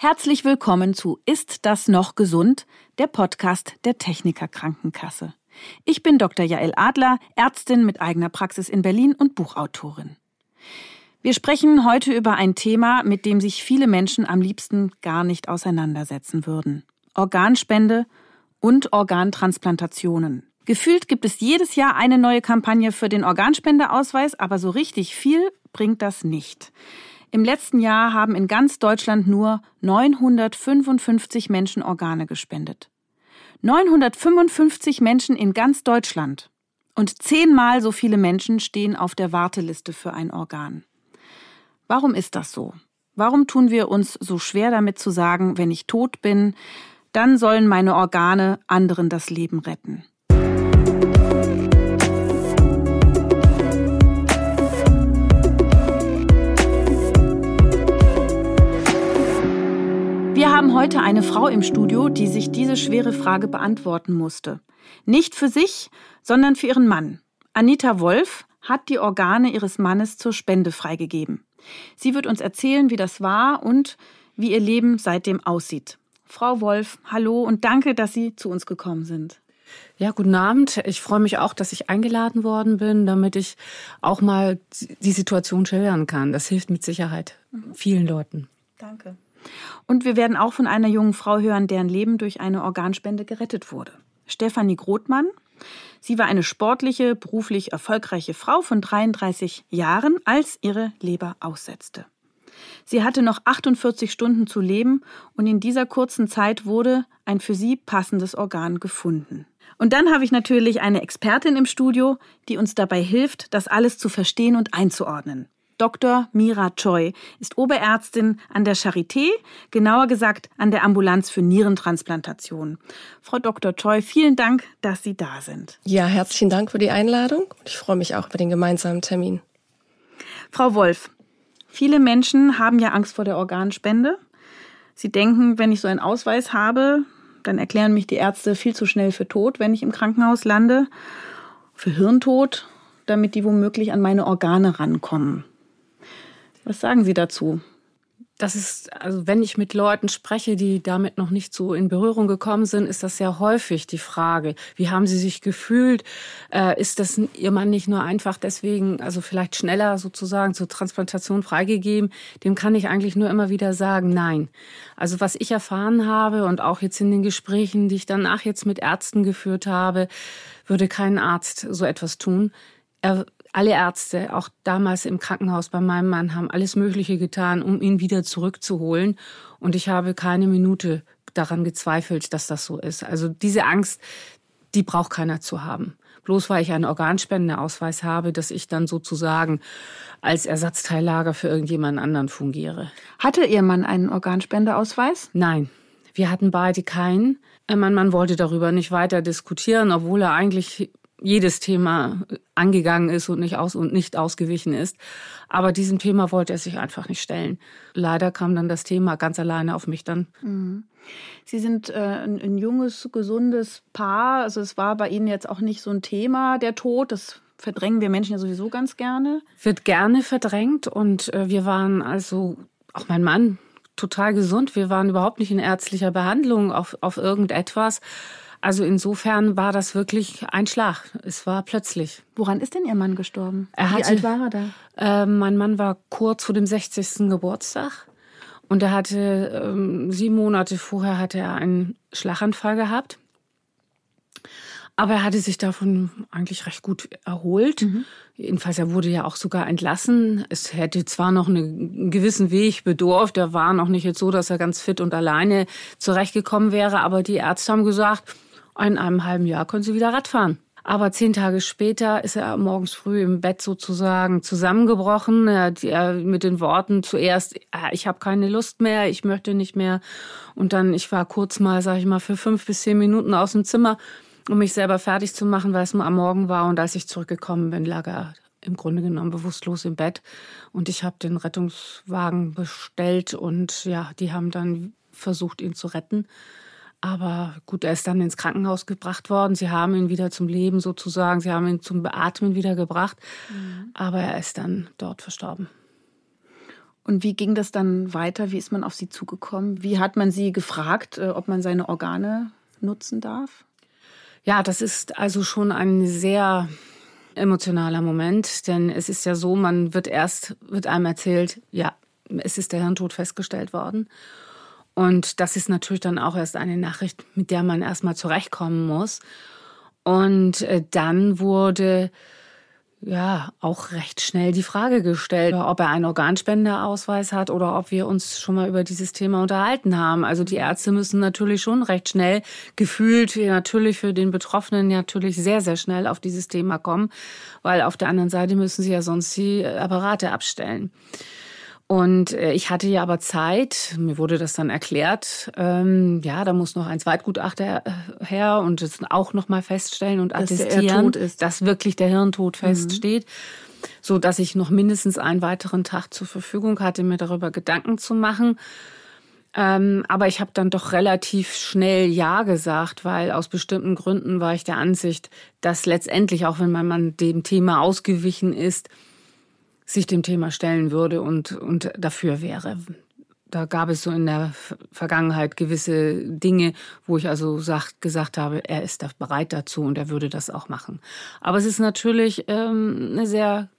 Herzlich willkommen zu Ist das noch gesund? Der Podcast der Techniker Krankenkasse. Ich bin Dr. Jael Adler, Ärztin mit eigener Praxis in Berlin und Buchautorin. Wir sprechen heute über ein Thema, mit dem sich viele Menschen am liebsten gar nicht auseinandersetzen würden. Organspende und Organtransplantationen. Gefühlt gibt es jedes Jahr eine neue Kampagne für den Organspendeausweis, aber so richtig viel bringt das nicht. Im letzten Jahr haben in ganz Deutschland nur 955 Menschen Organe gespendet. 955 Menschen in ganz Deutschland. Und zehnmal so viele Menschen stehen auf der Warteliste für ein Organ. Warum ist das so? Warum tun wir uns so schwer damit zu sagen, wenn ich tot bin, dann sollen meine Organe anderen das Leben retten? Wir haben heute eine Frau im Studio, die sich diese schwere Frage beantworten musste. Nicht für sich, sondern für ihren Mann. Anita Wolf hat die Organe ihres Mannes zur Spende freigegeben. Sie wird uns erzählen, wie das war und wie ihr Leben seitdem aussieht. Frau Wolf, hallo und danke, dass Sie zu uns gekommen sind. Ja, guten Abend. Ich freue mich auch, dass ich eingeladen worden bin, damit ich auch mal die Situation schildern kann. Das hilft mit Sicherheit vielen Leuten. Danke. Und wir werden auch von einer jungen Frau hören, deren Leben durch eine Organspende gerettet wurde. Stefanie Grothmann. Sie war eine sportliche, beruflich erfolgreiche Frau von 33 Jahren, als ihre Leber aussetzte. Sie hatte noch 48 Stunden zu leben und in dieser kurzen Zeit wurde ein für sie passendes Organ gefunden. Und dann habe ich natürlich eine Expertin im Studio, die uns dabei hilft, das alles zu verstehen und einzuordnen. Dr. Mira Choi ist Oberärztin an der Charité, genauer gesagt an der Ambulanz für Nierentransplantation. Frau Dr. Choi, vielen Dank, dass Sie da sind. Ja, herzlichen Dank für die Einladung. Ich freue mich auch über den gemeinsamen Termin. Frau Wolf, viele Menschen haben ja Angst vor der Organspende. Sie denken, wenn ich so einen Ausweis habe, dann erklären mich die Ärzte viel zu schnell für tot, wenn ich im Krankenhaus lande, für Hirntod, damit die womöglich an meine Organe rankommen. Was sagen Sie dazu? Das ist, also wenn ich mit Leuten spreche, die damit noch nicht so in Berührung gekommen sind, ist das sehr häufig die Frage. Wie haben sie sich gefühlt? Äh, ist das ihr Mann nicht nur einfach deswegen, also vielleicht schneller sozusagen zur Transplantation freigegeben? Dem kann ich eigentlich nur immer wieder sagen, nein. Also was ich erfahren habe und auch jetzt in den Gesprächen, die ich danach jetzt mit Ärzten geführt habe, würde kein Arzt so etwas tun. Er alle Ärzte, auch damals im Krankenhaus bei meinem Mann, haben alles Mögliche getan, um ihn wieder zurückzuholen. Und ich habe keine Minute daran gezweifelt, dass das so ist. Also diese Angst, die braucht keiner zu haben. Bloß weil ich einen Organspendeausweis habe, dass ich dann sozusagen als Ersatzteillager für irgendjemanden anderen fungiere. Hatte Ihr Mann einen Organspendeausweis? Nein, wir hatten beide keinen. Mein Mann wollte darüber nicht weiter diskutieren, obwohl er eigentlich jedes Thema angegangen ist und nicht aus und nicht ausgewichen ist. Aber diesem Thema wollte er sich einfach nicht stellen. Leider kam dann das Thema ganz alleine auf mich dann. Mhm. Sie sind äh, ein, ein, junges, gesundes Paar. Also es war bei Ihnen jetzt auch nicht so ein Thema, der Tod. Das verdrängen wir Menschen ja sowieso ganz gerne. Wird gerne verdrängt und äh, wir waren also, auch mein Mann, total gesund. Wir waren überhaupt nicht in ärztlicher Behandlung auf, auf irgendetwas. Also insofern war das wirklich ein Schlag. Es war plötzlich. Woran ist denn Ihr Mann gestorben? Er hatte, Wie alt war er da? Äh, mein Mann war kurz vor dem 60. Geburtstag. Und er hatte ähm, sieben Monate vorher hatte er einen Schlaganfall gehabt. Aber er hatte sich davon eigentlich recht gut erholt. Mhm. Jedenfalls, er wurde ja auch sogar entlassen. Es hätte zwar noch einen gewissen Weg bedurft. Er war noch nicht jetzt so, dass er ganz fit und alleine zurechtgekommen wäre. Aber die Ärzte haben gesagt, in einem halben Jahr können Sie wieder Radfahren. Aber zehn Tage später ist er morgens früh im Bett sozusagen zusammengebrochen. Er hat mit den Worten zuerst, ah, ich habe keine Lust mehr, ich möchte nicht mehr. Und dann, ich war kurz mal, sag ich mal, für fünf bis zehn Minuten aus dem Zimmer, um mich selber fertig zu machen, weil es nur am Morgen war. Und als ich zurückgekommen bin, lag er im Grunde genommen bewusstlos im Bett. Und ich habe den Rettungswagen bestellt und ja, die haben dann versucht, ihn zu retten. Aber gut, er ist dann ins Krankenhaus gebracht worden. Sie haben ihn wieder zum Leben sozusagen, sie haben ihn zum Beatmen wieder gebracht. Mhm. Aber er ist dann dort verstorben. Und wie ging das dann weiter? Wie ist man auf Sie zugekommen? Wie hat man Sie gefragt, äh, ob man seine Organe nutzen darf? Ja, das ist also schon ein sehr emotionaler Moment, denn es ist ja so, man wird erst, wird einem erzählt, ja, es ist der Hirntod festgestellt worden. Und das ist natürlich dann auch erst eine Nachricht, mit der man erstmal zurechtkommen muss. Und äh, dann wurde ja auch recht schnell die Frage gestellt, ob er einen Organspenderausweis hat oder ob wir uns schon mal über dieses Thema unterhalten haben. Also die Ärzte müssen natürlich schon recht schnell gefühlt natürlich für den Betroffenen natürlich sehr sehr schnell auf dieses Thema kommen, weil auf der anderen Seite müssen sie ja sonst die Apparate abstellen. Und äh, ich hatte ja aber Zeit, mir wurde das dann erklärt, ähm, ja, da muss noch ein Zweitgutachter äh, her und es auch noch mal feststellen und dass attestieren, dass wirklich der Hirntod mhm. feststeht, so dass ich noch mindestens einen weiteren Tag zur Verfügung hatte, mir darüber Gedanken zu machen. Ähm, aber ich habe dann doch relativ schnell Ja gesagt, weil aus bestimmten Gründen war ich der Ansicht, dass letztendlich, auch wenn Mann dem Thema ausgewichen ist, sich dem Thema stellen würde und, und dafür wäre. Da gab es so in der Vergangenheit gewisse Dinge, wo ich also sagt, gesagt habe, er ist da bereit dazu und er würde das auch machen. Aber es ist natürlich ähm, eine sehr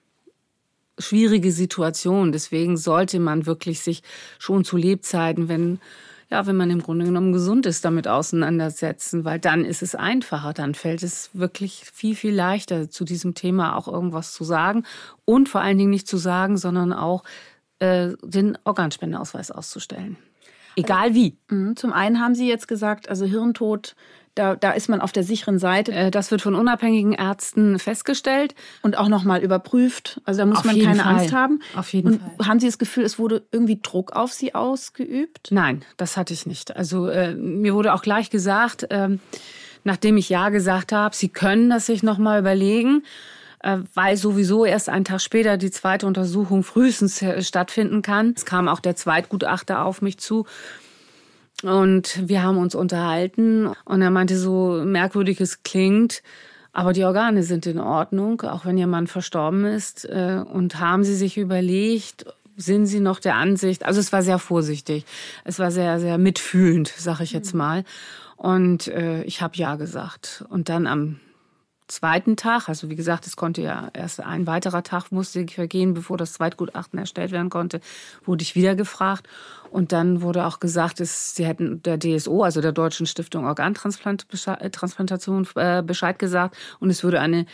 schwierige Situation. Deswegen sollte man wirklich sich schon zu Lebzeiten, wenn ja, wenn man im Grunde genommen gesund ist, damit auseinandersetzen, weil dann ist es einfacher, dann fällt es wirklich viel, viel leichter, zu diesem Thema auch irgendwas zu sagen und vor allen Dingen nicht zu sagen, sondern auch äh, den Organspendeausweis auszustellen. Egal wie. Mhm. Zum einen haben Sie jetzt gesagt, also Hirntod da, da ist man auf der sicheren Seite. Äh, das wird von unabhängigen Ärzten festgestellt. Und auch nochmal überprüft. Also da muss auf man keine Fall. Angst haben. Auf jeden und Fall. Haben Sie das Gefühl, es wurde irgendwie Druck auf Sie ausgeübt? Nein, das hatte ich nicht. Also äh, mir wurde auch gleich gesagt, äh, nachdem ich Ja gesagt habe, Sie können das sich nochmal überlegen äh, weil sowieso erst einen Tag später die zweite Untersuchung frühestens äh, stattfinden kann. Es kam auch der Zweitgutachter auf mich zu und wir haben uns unterhalten und er meinte, so merkwürdig es klingt, aber die Organe sind in Ordnung, auch wenn ihr Mann verstorben ist. Äh, und haben Sie sich überlegt, sind Sie noch der Ansicht, also es war sehr vorsichtig, es war sehr, sehr mitfühlend, sag ich jetzt mhm. mal. Und äh, ich habe ja gesagt. Und dann am zweiten Tag, also wie gesagt, es konnte ja erst ein weiterer Tag musste vergehen, bevor das Zweitgutachten erstellt werden konnte, wurde ich wieder gefragt. Und dann wurde auch gesagt, dass sie hätten der DSO, also der Deutschen Stiftung Organtransplantation, äh, Bescheid gesagt und es würde eine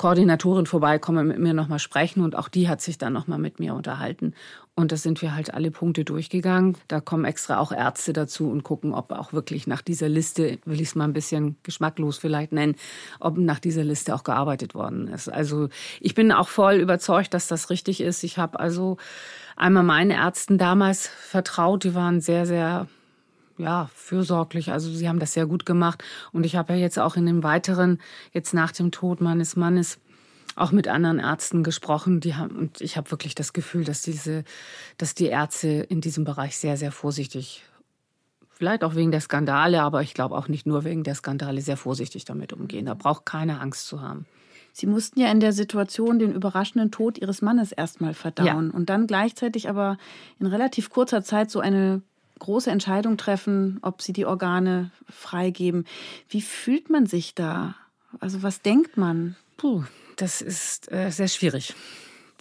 Koordinatorin vorbeikommen, mit mir nochmal sprechen und auch die hat sich dann nochmal mit mir unterhalten. Und da sind wir halt alle Punkte durchgegangen. Da kommen extra auch Ärzte dazu und gucken, ob auch wirklich nach dieser Liste, will ich es mal ein bisschen geschmacklos vielleicht nennen, ob nach dieser Liste auch gearbeitet worden ist. Also ich bin auch voll überzeugt, dass das richtig ist. Ich habe also einmal meinen Ärzten damals vertraut, die waren sehr, sehr ja, fürsorglich. Also sie haben das sehr gut gemacht. Und ich habe ja jetzt auch in dem weiteren, jetzt nach dem Tod meines Mannes, auch mit anderen Ärzten gesprochen, die haben und ich habe wirklich das Gefühl, dass diese, dass die Ärzte in diesem Bereich sehr, sehr vorsichtig, vielleicht auch wegen der Skandale, aber ich glaube auch nicht nur wegen der Skandale, sehr vorsichtig damit umgehen. Da braucht keine Angst zu haben. Sie mussten ja in der Situation den überraschenden Tod Ihres Mannes erstmal verdauen ja. und dann gleichzeitig aber in relativ kurzer Zeit so eine große Entscheidung treffen, ob Sie die Organe freigeben. Wie fühlt man sich da? Also was denkt man? Puh, das ist äh, sehr schwierig.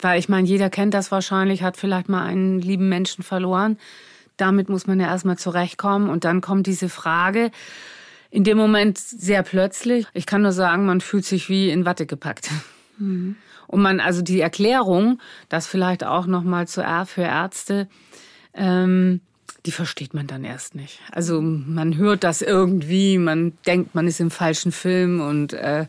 Weil ich meine, jeder kennt das wahrscheinlich, hat vielleicht mal einen lieben Menschen verloren. Damit muss man ja erstmal zurechtkommen. Und dann kommt diese Frage, in dem Moment sehr plötzlich. Ich kann nur sagen, man fühlt sich wie in Watte gepackt. Mhm. Und man, also die Erklärung, das vielleicht auch nochmal für Ärzte, ähm, die versteht man dann erst nicht. Also man hört das irgendwie, man denkt, man ist im falschen Film und äh,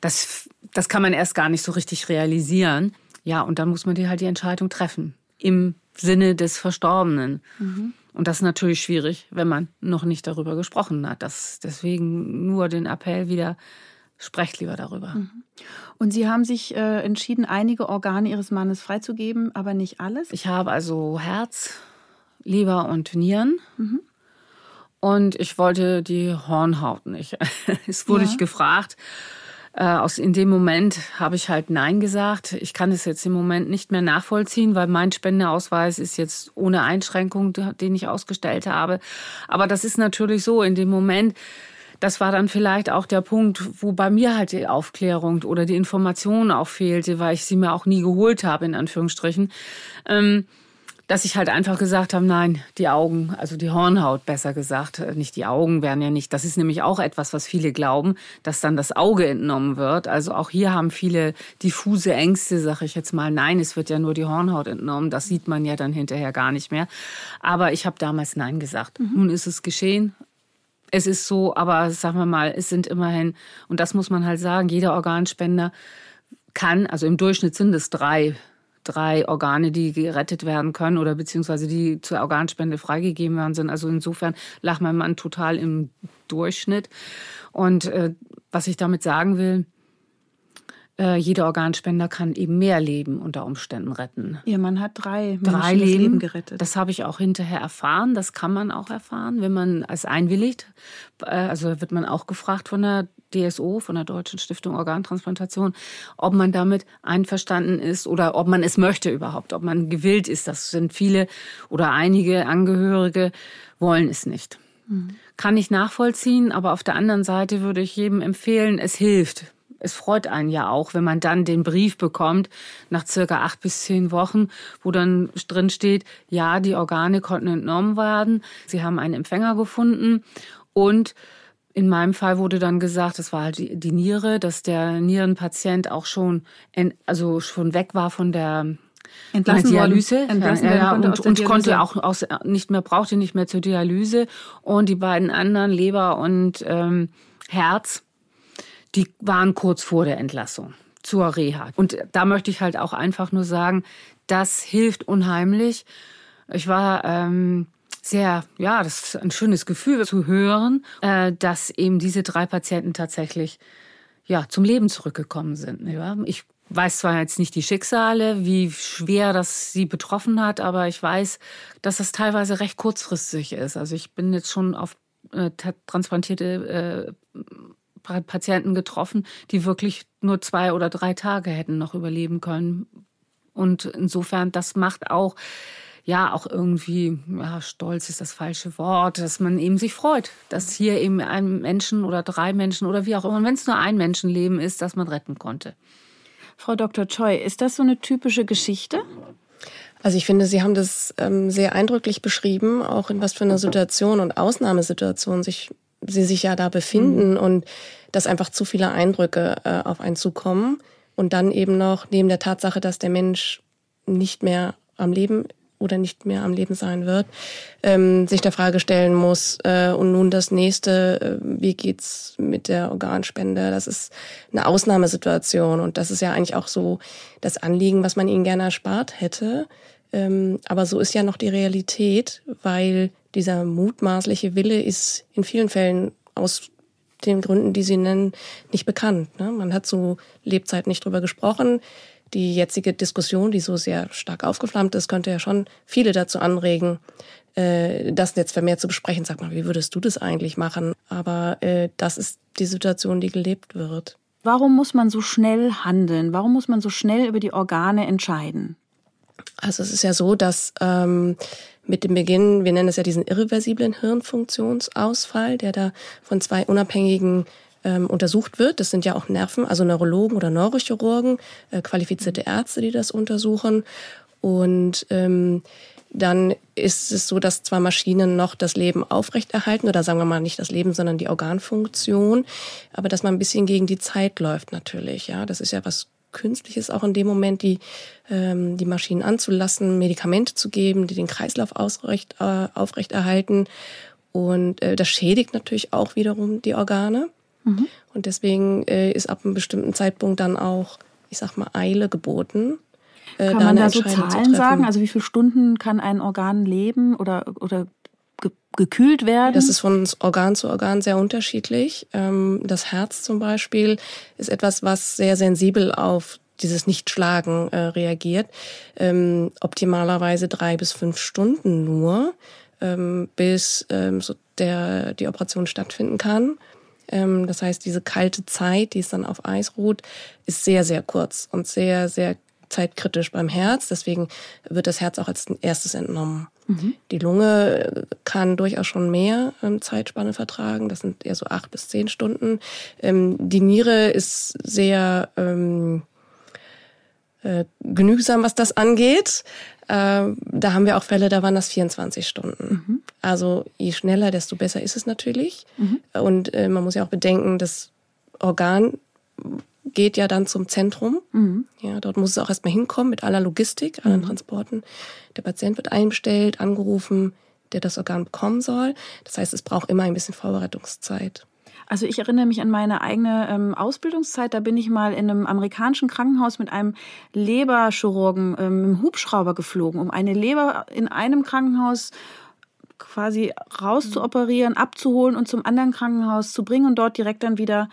das, das kann man erst gar nicht so richtig realisieren. Ja, und dann muss man dir halt die Entscheidung treffen. Im Sinne des Verstorbenen. Mhm. Und das ist natürlich schwierig, wenn man noch nicht darüber gesprochen hat. Das, deswegen nur den Appell wieder, sprecht lieber darüber. Mhm. Und Sie haben sich äh, entschieden, einige Organe Ihres Mannes freizugeben, aber nicht alles? Ich habe also Herz, Leber und Nieren. Mhm. Und ich wollte die Hornhaut nicht. es wurde ja. ich gefragt. Äh, aus, in dem Moment habe ich halt Nein gesagt. Ich kann es jetzt im Moment nicht mehr nachvollziehen, weil mein Spendeausweis ist jetzt ohne Einschränkung, den ich ausgestellt habe. Aber das ist natürlich so, in dem Moment, das war dann vielleicht auch der Punkt, wo bei mir halt die Aufklärung oder die Information auch fehlte, weil ich sie mir auch nie geholt habe, in Anführungsstrichen. Ähm, dass ich halt einfach gesagt habe, nein, die Augen, also die Hornhaut besser gesagt, äh, nicht die Augen werden ja nicht. Das ist nämlich auch etwas, was viele glauben, dass dann das Auge entnommen wird. Also auch hier haben viele diffuse Ängste, sage ich jetzt mal. Nein, es wird ja nur die Hornhaut entnommen. Das sieht man ja dann hinterher gar nicht mehr. Aber ich habe damals Nein gesagt. Mhm. Nun ist es geschehen. Es ist so, aber sagen wir mal, es sind immerhin, und das muss man halt sagen, jeder Organspender kann, also im Durchschnitt sind es drei drei Organe, die gerettet werden können oder beziehungsweise die zur Organspende freigegeben werden sind. Also insofern lag mein Mann total im Durchschnitt. Und äh, was ich damit sagen will, äh, jeder Organspender kann eben mehr Leben unter Umständen retten. Ihr Mann hat drei, drei Leben. Leben gerettet. Das habe ich auch hinterher erfahren. Das kann man auch erfahren, wenn man es einwilligt. Äh, also wird man auch gefragt von der DSO, von der Deutschen Stiftung Organtransplantation, ob man damit einverstanden ist oder ob man es möchte überhaupt, ob man gewillt ist. Das sind viele oder einige Angehörige wollen es nicht. Mhm. Kann ich nachvollziehen, aber auf der anderen Seite würde ich jedem empfehlen, es hilft es freut einen ja auch, wenn man dann den Brief bekommt nach circa acht bis zehn Wochen, wo dann drin steht, ja, die Organe konnten entnommen werden, sie haben einen Empfänger gefunden und in meinem Fall wurde dann gesagt, das war halt die, Niere, dass der Nierenpatient auch schon, also schon weg war von der Entlassen Dialyse. Entlassen ja, ja, und, und konnte auch aus, nicht mehr, brauchte nicht mehr zur Dialyse. Und die beiden anderen, Leber und ähm, Herz, die waren kurz vor der Entlassung zur Reha. Und da möchte ich halt auch einfach nur sagen, das hilft unheimlich. Ich war ähm, sehr, ja, das ist ein schönes Gefühl zu hören, äh, dass eben diese drei Patienten tatsächlich ja zum Leben zurückgekommen sind. Ja? Ich weiß zwar jetzt nicht die Schicksale, wie schwer das sie betroffen hat, aber ich weiß, dass das teilweise recht kurzfristig ist. Also ich bin jetzt schon auf äh, transplantierte äh, Patienten getroffen, die wirklich nur zwei oder drei Tage hätten noch überleben können. Und insofern, das macht auch, ja, auch irgendwie, ja, stolz ist das falsche Wort, dass man eben sich freut, dass hier eben ein Menschen oder drei Menschen oder wie auch immer, wenn es nur ein Menschenleben ist, dass man retten konnte. Frau Dr. Choi, ist das so eine typische Geschichte? Also ich finde, Sie haben das ähm, sehr eindrücklich beschrieben, auch in was für einer Situation und Ausnahmesituation sich Sie sich ja da befinden mhm. und dass einfach zu viele Eindrücke äh, auf einen zukommen und dann eben noch neben der Tatsache, dass der Mensch nicht mehr am Leben oder nicht mehr am Leben sein wird, ähm, sich der Frage stellen muss, äh, und nun das nächste, äh, wie geht's mit der Organspende? Das ist eine Ausnahmesituation und das ist ja eigentlich auch so das Anliegen, was man ihnen gerne erspart hätte. Ähm, aber so ist ja noch die Realität, weil dieser mutmaßliche Wille ist in vielen Fällen aus den Gründen, die Sie nennen, nicht bekannt. Ne? Man hat zu Lebzeit nicht drüber gesprochen. Die jetzige Diskussion, die so sehr stark aufgeflammt ist, könnte ja schon viele dazu anregen, äh, das jetzt vermehrt zu besprechen. Sag mal, wie würdest du das eigentlich machen? Aber äh, das ist die Situation, die gelebt wird. Warum muss man so schnell handeln? Warum muss man so schnell über die Organe entscheiden? Also es ist ja so, dass ähm, mit dem Beginn, wir nennen es ja diesen irreversiblen Hirnfunktionsausfall, der da von zwei unabhängigen ähm, untersucht wird. Das sind ja auch Nerven, also Neurologen oder Neurochirurgen, äh, qualifizierte Ärzte, die das untersuchen. Und ähm, dann ist es so, dass zwar Maschinen noch das Leben aufrechterhalten, oder sagen wir mal nicht das Leben, sondern die Organfunktion, aber dass man ein bisschen gegen die Zeit läuft natürlich. Ja, das ist ja was Künstliches auch in dem Moment, die, ähm, die Maschinen anzulassen, Medikamente zu geben, die den Kreislauf ausrecht, äh, aufrechterhalten. Und äh, das schädigt natürlich auch wiederum die Organe. Mhm. Und deswegen äh, ist ab einem bestimmten Zeitpunkt dann auch, ich sag mal, Eile geboten. Äh, kann man da so Zahlen sagen? Also wie viele Stunden kann ein Organ leben oder, oder gekühlt werden? Das ist von Organ zu Organ sehr unterschiedlich. Ähm, das Herz zum Beispiel ist etwas, was sehr sensibel auf dieses Nichtschlagen äh, reagiert. Ähm, optimalerweise drei bis fünf Stunden nur, ähm, bis so der, die Operation stattfinden kann. Ähm, das heißt, diese kalte Zeit, die es dann auf Eis ruht, ist sehr, sehr kurz und sehr, sehr zeitkritisch beim Herz. Deswegen wird das Herz auch als erstes entnommen. Mhm. Die Lunge kann durchaus schon mehr ähm, Zeitspanne vertragen. Das sind eher so acht bis zehn Stunden. Ähm, die Niere ist sehr ähm, äh, genügsam, was das angeht. Äh, da haben wir auch Fälle, da waren das 24 Stunden. Mhm. Also je schneller, desto besser ist es natürlich. Mhm. Und äh, man muss ja auch bedenken, das Organ geht ja dann zum Zentrum. Mhm. Ja, dort muss es auch erstmal hinkommen mit aller Logistik, allen mhm. Transporten. Der Patient wird einbestellt, angerufen, der das Organ bekommen soll. Das heißt, es braucht immer ein bisschen Vorbereitungszeit. Also ich erinnere mich an meine eigene ähm, Ausbildungszeit. Da bin ich mal in einem amerikanischen Krankenhaus mit einem Leberchirurgen ähm, im Hubschrauber geflogen, um eine Leber in einem Krankenhaus quasi rauszuoperieren, abzuholen und zum anderen Krankenhaus zu bringen und dort direkt dann wieder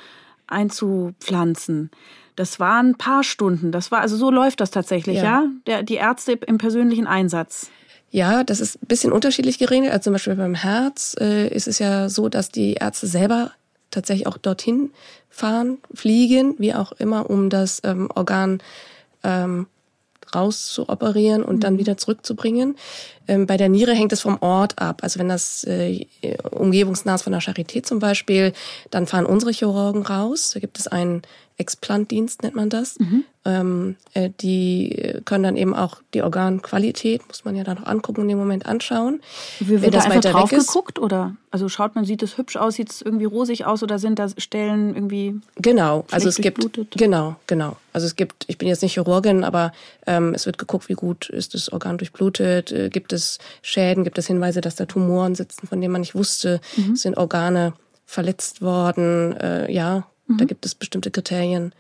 einzupflanzen. Das waren ein paar Stunden. Das war, also so läuft das tatsächlich, ja? ja? Der, die Ärzte im persönlichen Einsatz. Ja, das ist ein bisschen unterschiedlich geregelt. Also zum Beispiel beim Herz äh, ist es ja so, dass die Ärzte selber tatsächlich auch dorthin fahren, fliegen, wie auch immer, um das ähm, Organ ähm, rauszuoperieren und mhm. dann wieder zurückzubringen. Ähm, bei der Niere hängt es vom Ort ab. Also wenn das äh, umgebungsnah ist von der Charité zum Beispiel, dann fahren unsere Chirurgen raus. Da gibt es einen Explantdienst, nennt man das. Mhm. Ähm, äh, die können dann eben auch die Organqualität, muss man ja dann noch angucken, in dem Moment anschauen. Wie wird da einfach drauf geguckt oder? Also schaut man, sieht es hübsch aus, sieht es irgendwie rosig aus oder sind da Stellen irgendwie Genau, also es gibt genau, genau. Also es gibt, ich bin jetzt nicht Chirurgin, aber ähm, es wird geguckt, wie gut ist das Organ durchblutet, äh, gibt es Schäden, gibt es Hinweise, dass da Tumoren sitzen, von denen man nicht wusste, mhm. sind Organe verletzt worden, äh, ja, Mhm. Da gibt es bestimmte Kriterien,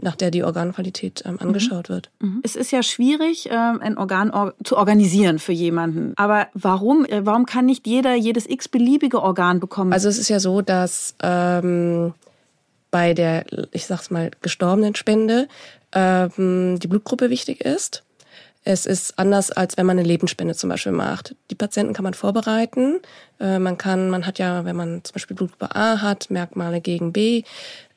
nach der die Organqualität ähm, mhm. angeschaut mhm. wird. Es ist ja schwierig, ähm, ein Organ or zu organisieren für jemanden. Aber warum, äh, warum kann nicht jeder jedes x-beliebige Organ bekommen? Also es ist ja so, dass ähm, bei der, ich sag's mal, gestorbenen Spende ähm, die Blutgruppe wichtig ist. Es ist anders, als wenn man eine Lebensspende zum Beispiel macht. Die Patienten kann man vorbereiten. Äh, man kann, man hat ja, wenn man zum Beispiel Blutgruppe A hat, Merkmale gegen B.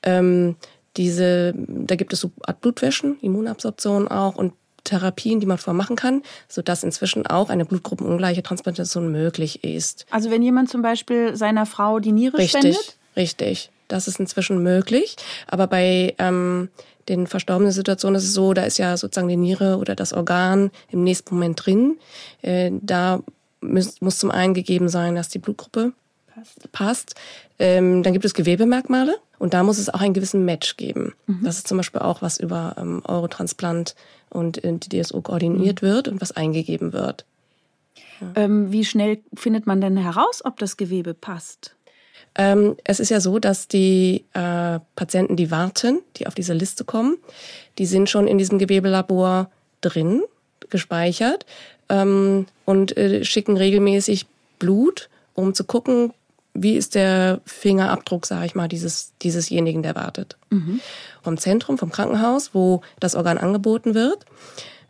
Ähm, diese, da gibt es so Art Blutwäschen, Immunabsorption auch und Therapien, die man vormachen kann, sodass inzwischen auch eine blutgruppenungleiche Transplantation möglich ist. Also wenn jemand zum Beispiel seiner Frau die Niere richtig, spendet? Richtig, das ist inzwischen möglich. Aber bei ähm, den verstorbenen Situationen ist es so, da ist ja sozusagen die Niere oder das Organ im nächsten Moment drin. Äh, da muss, muss zum einen gegeben sein, dass die Blutgruppe passt. passt. Ähm, dann gibt es Gewebemerkmale und da muss es auch einen gewissen Match geben. Mhm. Das ist zum Beispiel auch, was über ähm, Eurotransplant und äh, die DSO koordiniert mhm. wird und was eingegeben wird. Ja. Ähm, wie schnell findet man denn heraus, ob das Gewebe passt? Ähm, es ist ja so, dass die äh, Patienten, die warten, die auf diese Liste kommen, die sind schon in diesem Gewebelabor drin, gespeichert ähm, und äh, schicken regelmäßig Blut, um zu gucken, wie ist der Fingerabdruck, sage ich mal, dieses, diesesjenigen, der wartet. Mhm. Vom Zentrum, vom Krankenhaus, wo das Organ angeboten wird.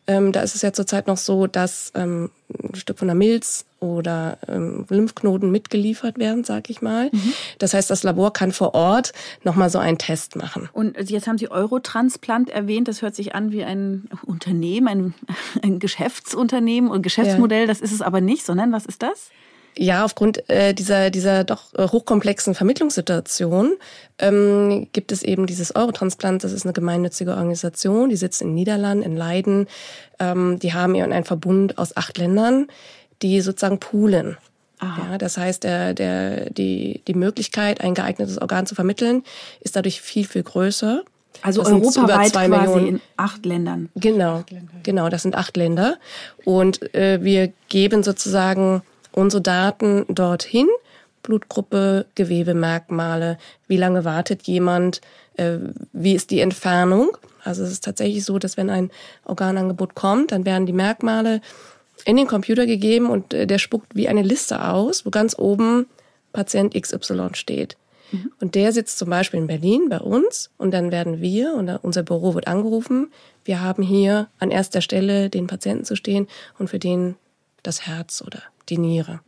Ähm, da ist es ja zurzeit noch so, dass ähm, ein Stück von der Milz oder ähm, Lymphknoten mitgeliefert werden, sag ich mal. Mhm. Das heißt, das Labor kann vor Ort nochmal so einen Test machen. Und jetzt haben Sie Eurotransplant erwähnt. Das hört sich an wie ein Unternehmen, ein, ein Geschäftsunternehmen und Geschäftsmodell. Ja. Das ist es aber nicht, sondern was ist das? Ja, aufgrund äh, dieser, dieser doch äh, hochkomplexen Vermittlungssituation ähm, gibt es eben dieses Eurotransplant. Das ist eine gemeinnützige Organisation, die sitzt in den Niederlanden, in Leiden. Ähm, die haben ihren einen Verbund aus acht Ländern, die sozusagen poolen. Ja, das heißt, der, der, die, die Möglichkeit, ein geeignetes Organ zu vermitteln, ist dadurch viel, viel größer. Also das europaweit quasi Millionen. in acht Ländern. Genau, acht Länder. genau, das sind acht Länder. Und äh, wir geben sozusagen unsere Daten dorthin, Blutgruppe, Gewebemerkmale, wie lange wartet jemand, äh, wie ist die Entfernung. Also es ist tatsächlich so, dass wenn ein Organangebot kommt, dann werden die Merkmale in den Computer gegeben und äh, der spuckt wie eine Liste aus, wo ganz oben Patient XY steht. Mhm. Und der sitzt zum Beispiel in Berlin bei uns und dann werden wir, und unser Büro wird angerufen, wir haben hier an erster Stelle den Patienten zu stehen und für den das Herz oder die Niere.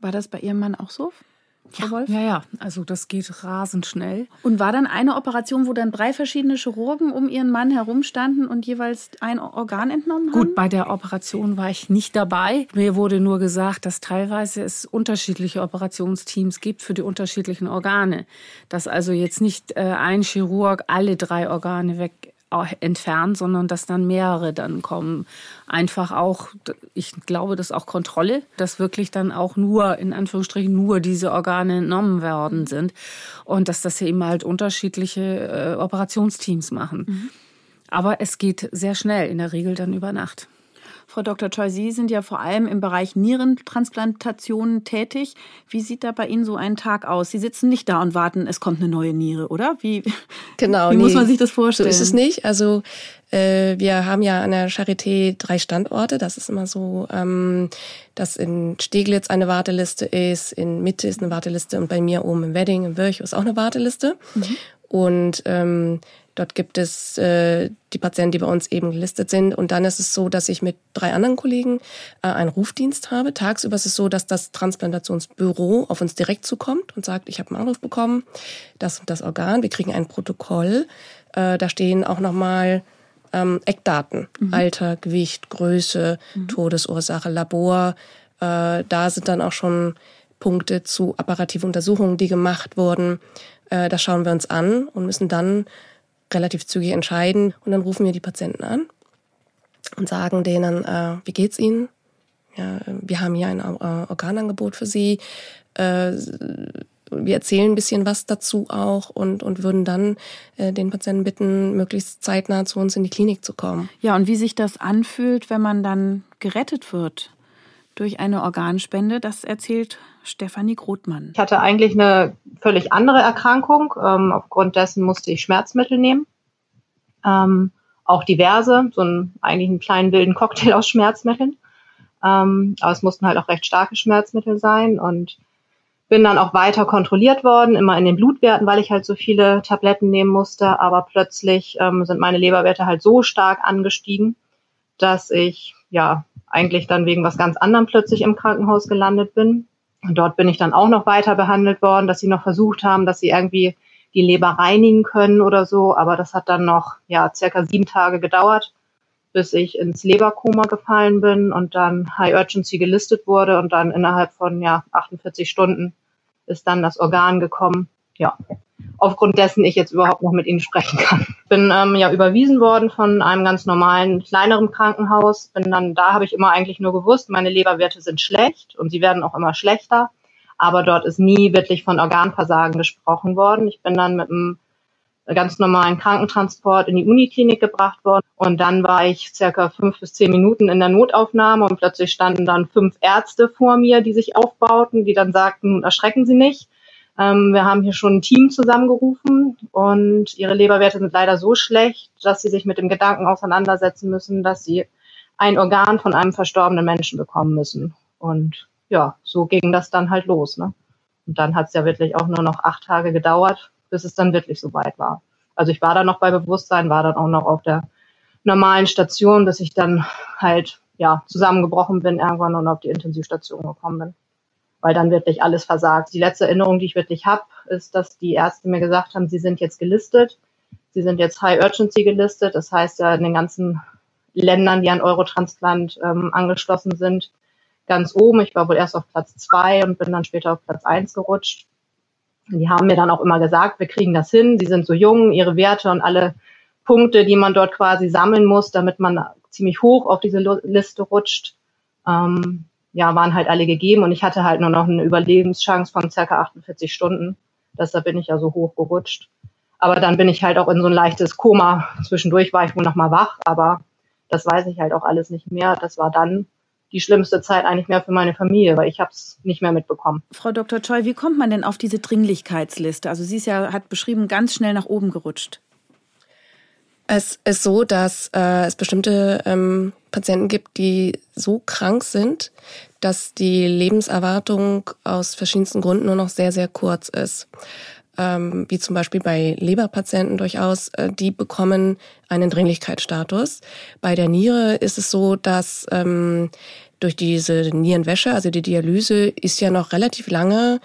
War das bei Ihrem Mann auch so? Frau Wolf? Ja, ja, also das geht rasend schnell. Und war dann eine Operation, wo dann drei verschiedene Chirurgen um ihren Mann herumstanden und jeweils ein Organ entnommen haben? Gut, bei der Operation war ich nicht dabei. Mir wurde nur gesagt, dass teilweise es unterschiedliche Operationsteams gibt für die unterschiedlichen Organe. Dass also jetzt nicht äh, ein Chirurg alle drei Organe weg entfernt, sondern dass dann mehrere dann kommen. Einfach auch, ich glaube, das ist auch Kontrolle, dass wirklich dann auch nur, in Anführungsstrichen, nur diese Organe entnommen werden sind und dass das eben halt unterschiedliche äh, Operationsteams machen. Mhm. Aber es geht sehr schnell, in der Regel dann über Nacht. Frau Dr. Choi, Sie sind ja vor allem im Bereich Nierentransplantationen tätig. Wie sieht da bei Ihnen so ein Tag aus? Sie sitzen nicht da und warten, es kommt eine neue Niere, oder? Wie, genau, wie nee, muss man sich das vorstellen? So ist es nicht. Also äh, wir haben ja an der Charité drei Standorte. Das ist immer so, ähm, dass in Steglitz eine Warteliste ist, in Mitte ist eine Warteliste und bei mir oben im Wedding, im Wörch ist auch eine Warteliste. Mhm. Und ähm, Dort gibt es äh, die Patienten, die bei uns eben gelistet sind. Und dann ist es so, dass ich mit drei anderen Kollegen äh, einen Rufdienst habe. Tagsüber ist es so, dass das Transplantationsbüro auf uns direkt zukommt und sagt, ich habe einen Anruf bekommen, das und das Organ. Wir kriegen ein Protokoll. Äh, da stehen auch nochmal ähm, Eckdaten. Mhm. Alter, Gewicht, Größe, mhm. Todesursache, Labor. Äh, da sind dann auch schon Punkte zu apparativen Untersuchungen, die gemacht wurden. Äh, das schauen wir uns an und müssen dann relativ zügig entscheiden. Und dann rufen wir die Patienten an und sagen denen, äh, wie geht's ihnen? Ja, wir haben hier ein äh, Organangebot für sie. Äh, wir erzählen ein bisschen was dazu auch und, und würden dann äh, den Patienten bitten, möglichst zeitnah zu uns in die Klinik zu kommen. Ja, und wie sich das anfühlt, wenn man dann gerettet wird durch eine Organspende, das erzählt Stefanie Grothmann. Ich hatte eigentlich eine völlig andere Erkrankung. Ähm, aufgrund dessen musste ich Schmerzmittel nehmen. Ähm, auch diverse, so einen, eigentlich einen kleinen wilden Cocktail aus Schmerzmitteln. Ähm, aber es mussten halt auch recht starke Schmerzmittel sein und bin dann auch weiter kontrolliert worden, immer in den Blutwerten, weil ich halt so viele Tabletten nehmen musste. Aber plötzlich ähm, sind meine Leberwerte halt so stark angestiegen, dass ich ja eigentlich dann wegen was ganz anderem plötzlich im Krankenhaus gelandet bin. Und dort bin ich dann auch noch weiter behandelt worden, dass sie noch versucht haben, dass sie irgendwie die Leber reinigen können oder so. Aber das hat dann noch, ja, circa sieben Tage gedauert, bis ich ins Leberkoma gefallen bin und dann High Urgency gelistet wurde und dann innerhalb von, ja, 48 Stunden ist dann das Organ gekommen. Ja, aufgrund dessen ich jetzt überhaupt noch mit Ihnen sprechen kann. Bin ähm, ja überwiesen worden von einem ganz normalen, kleineren Krankenhaus. Bin dann, da habe ich immer eigentlich nur gewusst, meine Leberwerte sind schlecht und sie werden auch immer schlechter. Aber dort ist nie wirklich von Organversagen gesprochen worden. Ich bin dann mit einem ganz normalen Krankentransport in die Uniklinik gebracht worden. Und dann war ich circa fünf bis zehn Minuten in der Notaufnahme und plötzlich standen dann fünf Ärzte vor mir, die sich aufbauten, die dann sagten, erschrecken Sie nicht ähm, wir haben hier schon ein Team zusammengerufen und ihre Leberwerte sind leider so schlecht, dass sie sich mit dem Gedanken auseinandersetzen müssen, dass sie ein Organ von einem verstorbenen Menschen bekommen müssen. Und ja, so ging das dann halt los. Ne? Und dann hat es ja wirklich auch nur noch acht Tage gedauert, bis es dann wirklich soweit war. Also ich war dann noch bei Bewusstsein, war dann auch noch auf der normalen Station, bis ich dann halt ja zusammengebrochen bin irgendwann und auf die Intensivstation gekommen bin weil dann wirklich alles versagt. Die letzte Erinnerung, die ich wirklich habe, ist, dass die Ärzte mir gesagt haben, sie sind jetzt gelistet. Sie sind jetzt High Urgency gelistet. Das heißt ja in den ganzen Ländern, die an Eurotransplant ähm, angeschlossen sind, ganz oben. Ich war wohl erst auf Platz zwei und bin dann später auf Platz eins gerutscht. Die haben mir dann auch immer gesagt, wir kriegen das hin. Sie sind so jung, ihre Werte und alle Punkte, die man dort quasi sammeln muss, damit man ziemlich hoch auf diese Liste rutscht. Ähm, ja, waren halt alle gegeben und ich hatte halt nur noch eine Überlebenschance von circa 48 Stunden. Deshalb bin ich ja so hoch gerutscht. Aber dann bin ich halt auch in so ein leichtes Koma. Zwischendurch war ich wohl noch mal wach, aber das weiß ich halt auch alles nicht mehr. Das war dann die schlimmste Zeit eigentlich mehr für meine Familie, weil ich habe es nicht mehr mitbekommen. Frau Dr. Choi, wie kommt man denn auf diese Dringlichkeitsliste? Also sie ist ja, hat beschrieben, ganz schnell nach oben gerutscht. Es ist so, dass äh, es bestimmte ähm, Patienten gibt, die so krank sind, dass die Lebenserwartung aus verschiedensten Gründen nur noch sehr, sehr kurz ist. Ähm, wie zum Beispiel bei Leberpatienten durchaus, äh, die bekommen einen Dringlichkeitsstatus. Bei der Niere ist es so, dass ähm, durch diese Nierenwäsche, also die Dialyse, ist ja noch relativ lange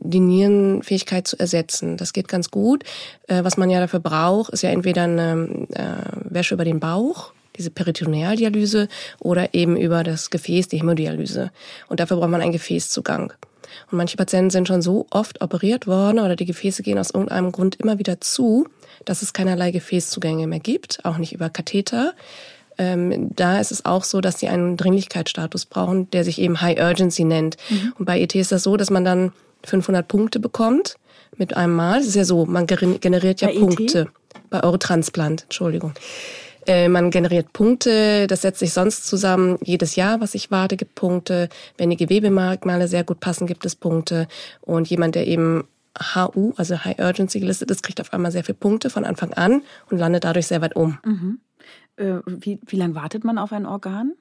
die Nierenfähigkeit zu ersetzen. Das geht ganz gut. Äh, was man ja dafür braucht, ist ja entweder eine äh, Wäsche über den Bauch, diese Peritonealdialyse, oder eben über das Gefäß, die Hämodialyse. Und dafür braucht man einen Gefäßzugang. Und manche Patienten sind schon so oft operiert worden oder die Gefäße gehen aus irgendeinem Grund immer wieder zu, dass es keinerlei Gefäßzugänge mehr gibt, auch nicht über Katheter. Ähm, da ist es auch so, dass sie einen Dringlichkeitsstatus brauchen, der sich eben High Urgency nennt. Mhm. Und bei ET ist das so, dass man dann 500 Punkte bekommt mit einem Mal. Das ist ja so, man generiert ja bei e Punkte. ET? Bei Eurotransplant, Entschuldigung. Äh, man generiert Punkte, das setzt sich sonst zusammen. Jedes Jahr, was ich warte, gibt Punkte. Wenn die Gewebemerkmale sehr gut passen, gibt es Punkte. Und jemand, der eben HU, also High Urgency gelistet ist, kriegt auf einmal sehr viele Punkte von Anfang an und landet dadurch sehr weit um. Mhm. Äh, wie, wie lange wartet man auf ein Organ?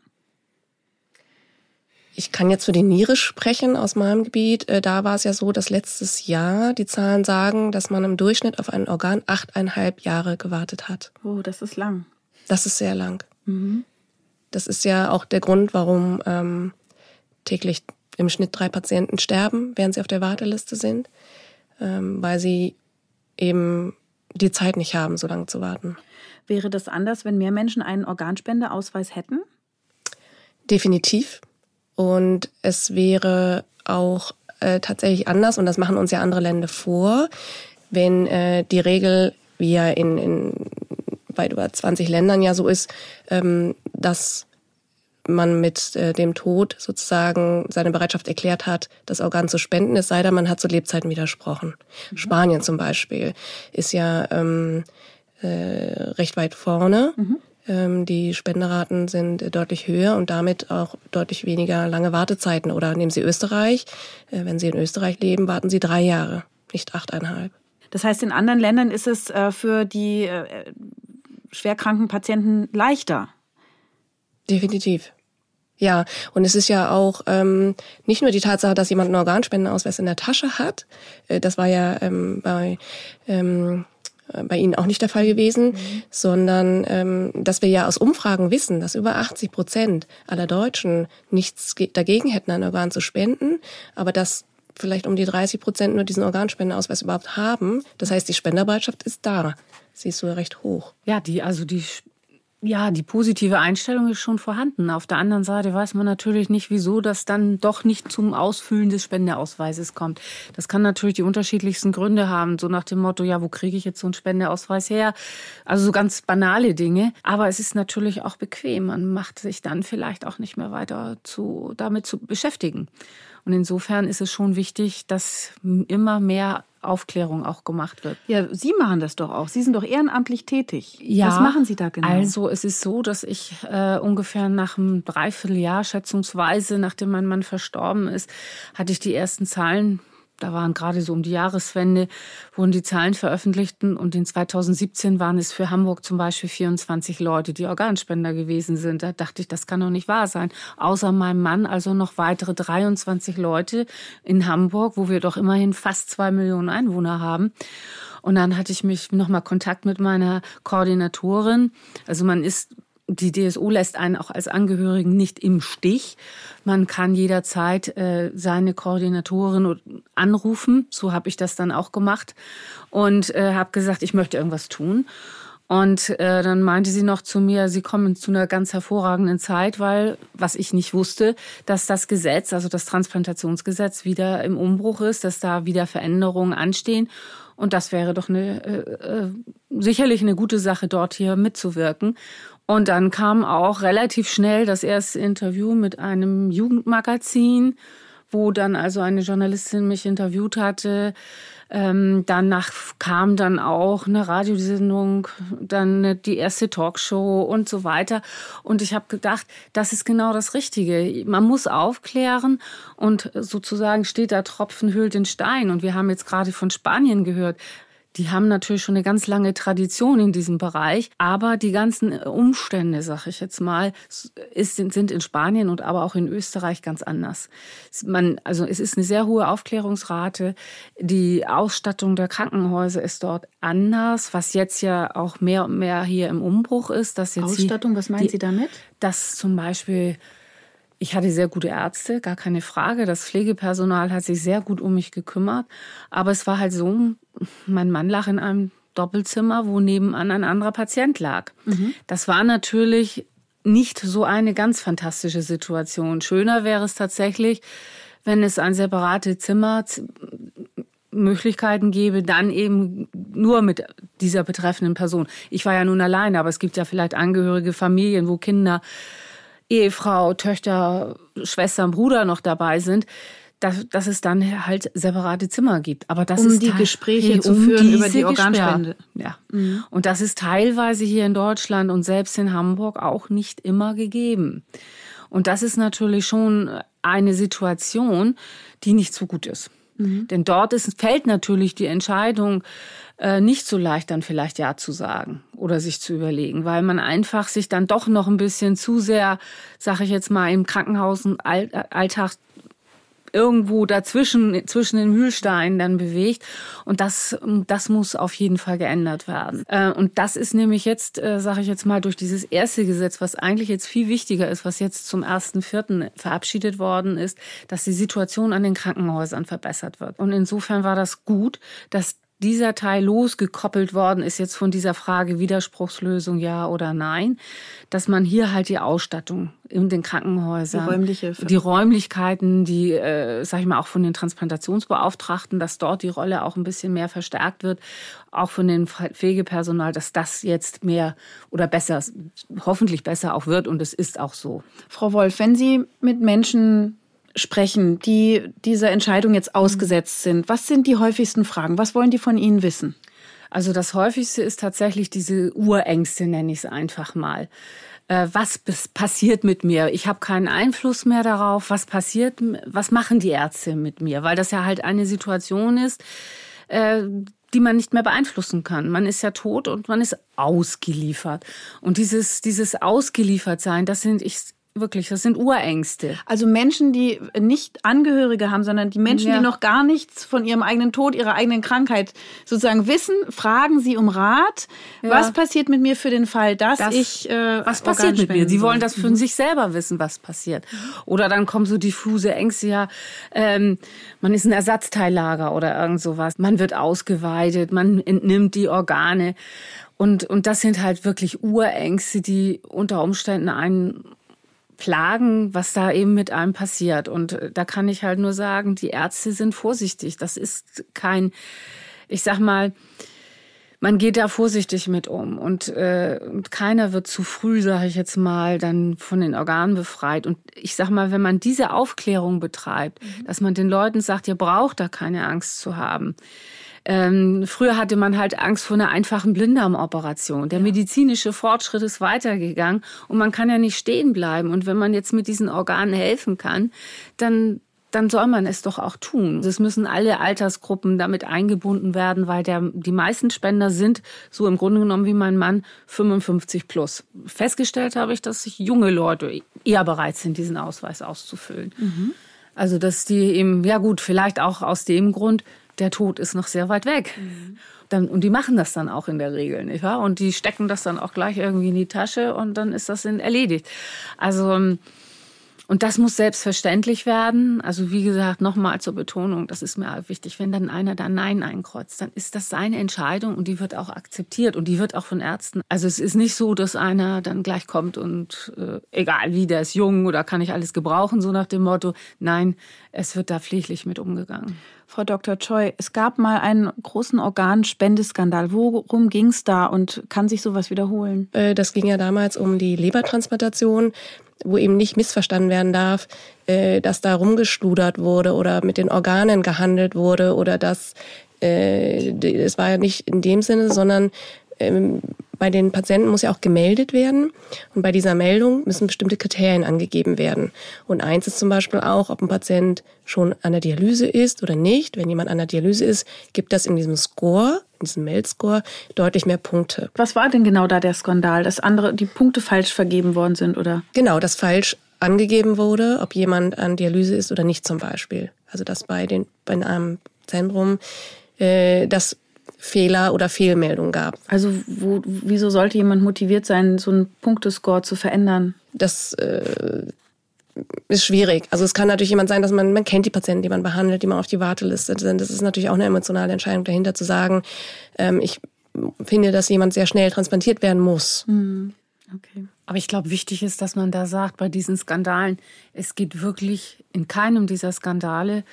Ich kann jetzt für die Niere sprechen aus meinem Gebiet. Äh, da war es ja so, dass letztes Jahr die Zahlen sagen, dass man im Durchschnitt auf ein Organ achteinhalb Jahre gewartet hat. Oh, das ist lang. Das ist sehr lang. Mhm. Das ist ja auch der Grund, warum ähm, täglich im Schnitt drei Patienten sterben, während sie auf der Warteliste sind, ähm, weil sie eben die Zeit nicht haben, so lange zu warten. Wäre das anders, wenn mehr Menschen einen Organspendeausweis hätten? Definitiv. Und es wäre auch äh, tatsächlich anders, und das machen uns ja andere Länder vor, wenn äh, die Regel, wie ja in, in weit über 20 Ländern ja so ist, ähm, dass man mit äh, dem Tod sozusagen seine Bereitschaft erklärt hat, das Organ zu spenden, es sei denn, man hat zu Lebzeiten widersprochen. Mhm. Spanien zum Beispiel ist ja ähm, äh, recht weit vorne. Mhm. Ähm, die Spenderaten sind deutlich höher und damit auch deutlich weniger lange Wartezeiten. Oder nehmen Sie Österreich. Äh, wenn Sie in Österreich leben, warten Sie drei Jahre, nicht achteinhalb. Das heißt, in anderen Ländern ist es äh, für die äh, schwerkranken Patienten leichter. Definitiv. Ja, und es ist ja auch ähm, nicht nur die Tatsache, dass jemand einen Organspendenausweis in der Tasche hat. Äh, das war ja ähm, bei ähm, bei Ihnen auch nicht der Fall gewesen, mhm. sondern ähm, dass wir ja aus Umfragen wissen, dass über 80 Prozent aller Deutschen nichts dagegen hätten, ein Organ zu spenden, aber dass vielleicht um die 30 Prozent nur diesen Organspendeausweis überhaupt haben. Das heißt, die Spenderbereitschaft ist da. Sie ist sogar recht hoch. Ja, die, also die ja, die positive Einstellung ist schon vorhanden. Auf der anderen Seite weiß man natürlich nicht, wieso das dann doch nicht zum Ausfüllen des Spendeausweises kommt. Das kann natürlich die unterschiedlichsten Gründe haben, so nach dem Motto, ja, wo kriege ich jetzt so einen Spendeausweis her? Also so ganz banale Dinge. Aber es ist natürlich auch bequem. Man macht sich dann vielleicht auch nicht mehr weiter zu, damit zu beschäftigen. Und insofern ist es schon wichtig, dass immer mehr Aufklärung auch gemacht wird. Ja, Sie machen das doch auch. Sie sind doch ehrenamtlich tätig. Ja, Was machen Sie da genau? Also es ist so, dass ich äh, ungefähr nach einem Dreivierteljahr schätzungsweise, nachdem mein Mann verstorben ist, hatte ich die ersten Zahlen da waren gerade so um die Jahreswende, wurden die Zahlen veröffentlicht und in 2017 waren es für Hamburg zum Beispiel 24 Leute, die Organspender gewesen sind. Da dachte ich, das kann doch nicht wahr sein. Außer meinem Mann also noch weitere 23 Leute in Hamburg, wo wir doch immerhin fast zwei Millionen Einwohner haben. Und dann hatte ich mich nochmal Kontakt mit meiner Koordinatorin. Also man ist die DSO lässt einen auch als Angehörigen nicht im Stich. Man kann jederzeit äh, seine Koordinatorin anrufen. So habe ich das dann auch gemacht und äh, habe gesagt, ich möchte irgendwas tun. Und äh, dann meinte sie noch zu mir, sie kommen zu einer ganz hervorragenden Zeit, weil, was ich nicht wusste, dass das Gesetz, also das Transplantationsgesetz, wieder im Umbruch ist, dass da wieder Veränderungen anstehen. Und das wäre doch eine, äh, äh, sicherlich eine gute Sache, dort hier mitzuwirken. Und dann kam auch relativ schnell das erste Interview mit einem Jugendmagazin, wo dann also eine Journalistin mich interviewt hatte. Ähm, danach kam dann auch eine Radiosendung, dann die erste Talkshow und so weiter. Und ich habe gedacht, das ist genau das Richtige. Man muss aufklären und sozusagen steht da Tropfen hüllt den Stein. Und wir haben jetzt gerade von Spanien gehört die haben natürlich schon eine ganz lange Tradition in diesem Bereich, aber die ganzen Umstände, sag ich jetzt mal, ist, sind in Spanien und aber auch in Österreich ganz anders. Man, also es ist eine sehr hohe Aufklärungsrate. Die Ausstattung der Krankenhäuser ist dort anders, was jetzt ja auch mehr und mehr hier im Umbruch ist. Dass jetzt Ausstattung, die, was meinen Sie damit? Dass zum Beispiel ich hatte sehr gute Ärzte, gar keine Frage. Das Pflegepersonal hat sich sehr gut um mich gekümmert. Aber es war halt so, mein Mann lag in einem Doppelzimmer, wo nebenan ein anderer Patient lag. Mhm. Das war natürlich nicht so eine ganz fantastische Situation. Schöner wäre es tatsächlich, wenn es ein separate Zimmer Möglichkeiten gäbe, dann eben nur mit dieser betreffenden Person. Ich war ja nun alleine, aber es gibt ja vielleicht Angehörige, Familien, wo Kinder, Ehefrau, Töchter, Schwestern, Bruder noch dabei sind dass, dass es dann halt separate Zimmer gibt. Aber das um ist die Gespräche um zu führen über die Organspende. Ja. Mhm. Und das ist teilweise hier in Deutschland und selbst in Hamburg auch nicht immer gegeben. Und das ist natürlich schon eine Situation, die nicht so gut ist. Mhm. Denn dort ist, fällt natürlich die Entscheidung äh, nicht so leicht, dann vielleicht Ja zu sagen oder sich zu überlegen, weil man einfach sich dann doch noch ein bisschen zu sehr, sage ich jetzt mal, im Krankenhaus und Alltag irgendwo dazwischen, zwischen den Mühlsteinen dann bewegt. Und das, das muss auf jeden Fall geändert werden. Äh, und das ist nämlich jetzt, äh, sage ich jetzt mal, durch dieses erste Gesetz, was eigentlich jetzt viel wichtiger ist, was jetzt zum ersten Vierten verabschiedet worden ist, dass die Situation an den Krankenhäusern verbessert wird. Und insofern war das gut, dass dieser Teil losgekoppelt worden ist jetzt von dieser Frage Widerspruchslösung ja oder nein, dass man hier halt die Ausstattung in den Krankenhäusern, die, räumliche die Räumlichkeiten, die, äh, sag ich mal, auch von den Transplantationsbeauftragten, dass dort die Rolle auch ein bisschen mehr verstärkt wird, auch von den Pflegepersonal, dass das jetzt mehr oder besser, hoffentlich besser auch wird und es ist auch so. Frau Wolf, wenn Sie mit Menschen sprechen, die dieser Entscheidung jetzt ausgesetzt sind? Was sind die häufigsten Fragen? Was wollen die von Ihnen wissen? Also das häufigste ist tatsächlich diese Urängste, nenne ich es einfach mal. Äh, was passiert mit mir? Ich habe keinen Einfluss mehr darauf. Was passiert? Was machen die Ärzte mit mir? Weil das ja halt eine Situation ist, äh, die man nicht mehr beeinflussen kann. Man ist ja tot und man ist ausgeliefert. Und dieses, dieses Ausgeliefertsein, das sind, ich Wirklich, das sind Urängste. Also Menschen, die nicht Angehörige haben, sondern die Menschen, ja. die noch gar nichts von ihrem eigenen Tod, ihrer eigenen Krankheit sozusagen wissen, fragen sie um Rat. Ja. Was passiert mit mir für den Fall, dass das, ich äh, Was passiert mit mir? Sie wollen das für mhm. sich selber wissen, was passiert. Oder dann kommen so diffuse Ängste, ja, ähm, man ist ein Ersatzteillager oder irgend sowas. Man wird ausgeweidet, man entnimmt die Organe. Und, und das sind halt wirklich Urängste, die unter Umständen einen plagen, was da eben mit einem passiert. Und äh, da kann ich halt nur sagen, die Ärzte sind vorsichtig. Das ist kein, ich sag mal, man geht da vorsichtig mit um und, äh, und keiner wird zu früh, sage ich jetzt mal, dann von den Organen befreit. Und ich sag mal, wenn man diese Aufklärung betreibt, mhm. dass man den Leuten sagt, ihr braucht da keine Angst zu haben, ähm, früher hatte man halt Angst vor einer einfachen Blinddarmoperation. Der medizinische Fortschritt ist weitergegangen und man kann ja nicht stehen bleiben. Und wenn man jetzt mit diesen Organen helfen kann, dann dann soll man es doch auch tun. Es müssen alle Altersgruppen damit eingebunden werden, weil der, die meisten Spender sind, so im Grunde genommen wie mein Mann, 55 plus. Festgestellt habe ich, dass sich junge Leute eher bereit sind, diesen Ausweis auszufüllen. Mhm. Also, dass die eben, ja gut, vielleicht auch aus dem Grund, der Tod ist noch sehr weit weg. Mhm. Dann, und die machen das dann auch in der Regel, nicht wahr? Und die stecken das dann auch gleich irgendwie in die Tasche und dann ist das erledigt. Also, ähm, und das muss selbstverständlich werden. Also wie gesagt, nochmal zur Betonung, das ist mir wichtig. Wenn dann einer da Nein einkreuzt, dann ist das seine Entscheidung und die wird auch akzeptiert und die wird auch von Ärzten. Also es ist nicht so, dass einer dann gleich kommt und äh, egal wie, der ist jung oder kann ich alles gebrauchen, so nach dem Motto. Nein, es wird da pfleglich mit umgegangen. Frau Dr. Choi, es gab mal einen großen Organspendeskandal. Worum ging es da und kann sich sowas wiederholen? Äh, das ging ja damals um die Lebertransplantation, wo eben nicht missverstanden werden darf, äh, dass da rumgeschludert wurde oder mit den Organen gehandelt wurde oder dass äh, es war ja nicht in dem Sinne, sondern ähm, bei den Patienten muss ja auch gemeldet werden. Und bei dieser Meldung müssen bestimmte Kriterien angegeben werden. Und eins ist zum Beispiel auch, ob ein Patient schon an der Dialyse ist oder nicht. Wenn jemand an der Dialyse ist, gibt das in diesem Score, in diesem Meldscore, deutlich mehr Punkte. Was war denn genau da der Skandal, dass andere, die Punkte falsch vergeben worden sind, oder? Genau, dass falsch angegeben wurde, ob jemand an Dialyse ist oder nicht zum Beispiel. Also dass bei, den, bei einem Zentrum äh, das Fehler oder Fehlmeldungen gab. Also wo, wieso sollte jemand motiviert sein, so einen Punktescore zu verändern? Das äh, ist schwierig. Also es kann natürlich jemand sein, dass man, man kennt die Patienten, die man behandelt, die man auf die Warteliste sind. Das ist natürlich auch eine emotionale Entscheidung dahinter zu sagen, ähm, ich finde, dass jemand sehr schnell transplantiert werden muss. Mhm. Okay. Aber ich glaube, wichtig ist, dass man da sagt, bei diesen Skandalen, es geht wirklich in keinem dieser Skandale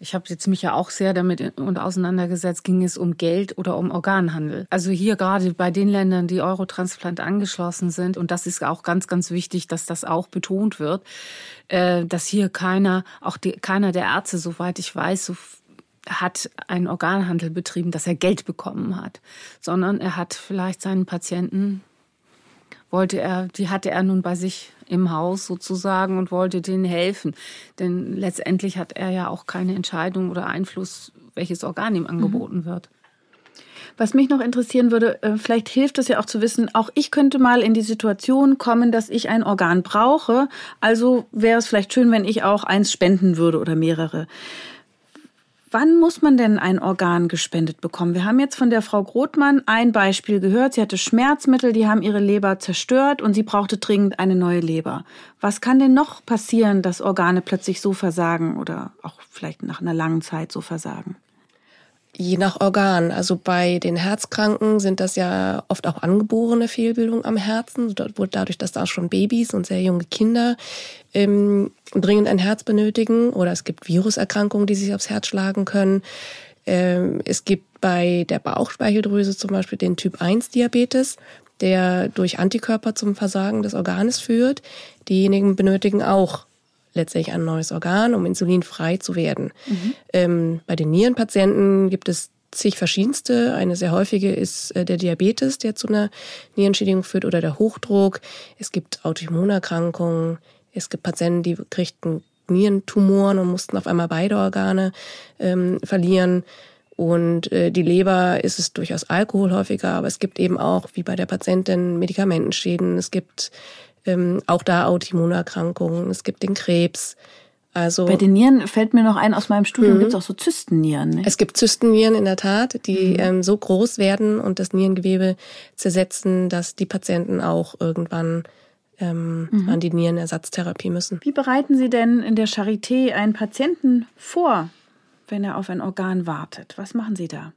ich habe jetzt mich ja auch sehr damit und auseinandergesetzt, ging es um Geld oder um Organhandel. Also hier gerade bei den Ländern, die Eurotransplant angeschlossen sind, und das ist auch ganz, ganz wichtig, dass das auch betont wird, äh, dass hier keiner, auch die, keiner der Ärzte, soweit ich weiß, so hat einen Organhandel betrieben, dass er Geld bekommen hat, sondern er hat vielleicht seinen Patienten wollte er, die hatte er nun bei sich im Haus sozusagen und wollte denen helfen. Denn letztendlich hat er ja auch keine Entscheidung oder Einfluss, welches Organ ihm angeboten mhm. wird. Was mich noch interessieren würde, äh, vielleicht hilft es ja auch zu wissen, auch ich könnte mal in die Situation kommen, dass ich ein Organ brauche. Also wäre es vielleicht schön, wenn ich auch eins spenden würde oder mehrere. Wann muss man denn ein Organ gespendet bekommen? Wir haben jetzt von der Frau Grothmann ein Beispiel gehört. Sie hatte Schmerzmittel, die haben ihre Leber zerstört und sie brauchte dringend eine neue Leber. Was kann denn noch passieren, dass Organe plötzlich so versagen oder auch vielleicht nach einer langen Zeit so versagen? Je nach Organ. Also bei den Herzkranken sind das ja oft auch angeborene Fehlbildungen am Herzen, dadurch, dass da schon Babys und sehr junge Kinder ähm, dringend ein Herz benötigen. Oder es gibt Viruserkrankungen, die sich aufs Herz schlagen können. Ähm, es gibt bei der Bauchspeicheldrüse zum Beispiel den Typ 1 Diabetes, der durch Antikörper zum Versagen des Organes führt. Diejenigen benötigen auch letztlich ein neues Organ, um insulinfrei zu werden. Mhm. Ähm, bei den Nierenpatienten gibt es zig verschiedenste. Eine sehr häufige ist äh, der Diabetes, der zu einer Nierenschädigung führt, oder der Hochdruck. Es gibt Autoimmunerkrankungen. Es gibt Patienten, die kriegten Nierentumoren und mussten auf einmal beide Organe ähm, verlieren. Und äh, die Leber ist es durchaus Alkohol häufiger, aber es gibt eben auch, wie bei der Patientin, Medikamentenschäden. Es gibt ähm, auch da Autoimmunerkrankungen, es gibt den Krebs. Also Bei den Nieren fällt mir noch ein, aus meinem Studium mhm. gibt es auch so Zystennieren. Ne? Es gibt Zystennieren in der Tat, die mhm. ähm, so groß werden und das Nierengewebe zersetzen, dass die Patienten auch irgendwann ähm, mhm. an die Nierenersatztherapie müssen. Wie bereiten Sie denn in der Charité einen Patienten vor, wenn er auf ein Organ wartet? Was machen Sie da?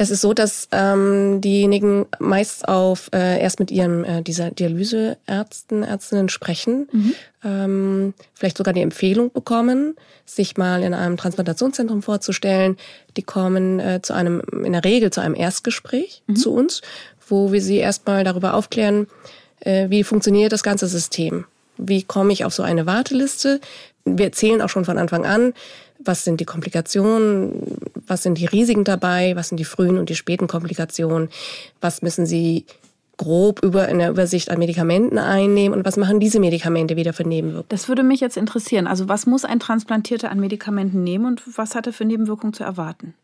Es ist so, dass ähm, diejenigen meist auf äh, erst mit ihren äh, dieser Dialyseärzten, Ärztinnen sprechen, mhm. ähm, vielleicht sogar die Empfehlung bekommen, sich mal in einem Transplantationszentrum vorzustellen. Die kommen äh, zu einem, in der Regel zu einem Erstgespräch mhm. zu uns, wo wir sie erstmal darüber aufklären, äh, wie funktioniert das ganze System. Wie komme ich auf so eine Warteliste? Wir erzählen auch schon von Anfang an, was sind die Komplikationen, was sind die Risiken dabei, was sind die frühen und die späten Komplikationen, was müssen Sie grob über in der Übersicht an Medikamenten einnehmen und was machen diese Medikamente wieder für Nebenwirkungen? Das würde mich jetzt interessieren. Also was muss ein Transplantierter an Medikamenten nehmen und was hat er für Nebenwirkungen zu erwarten?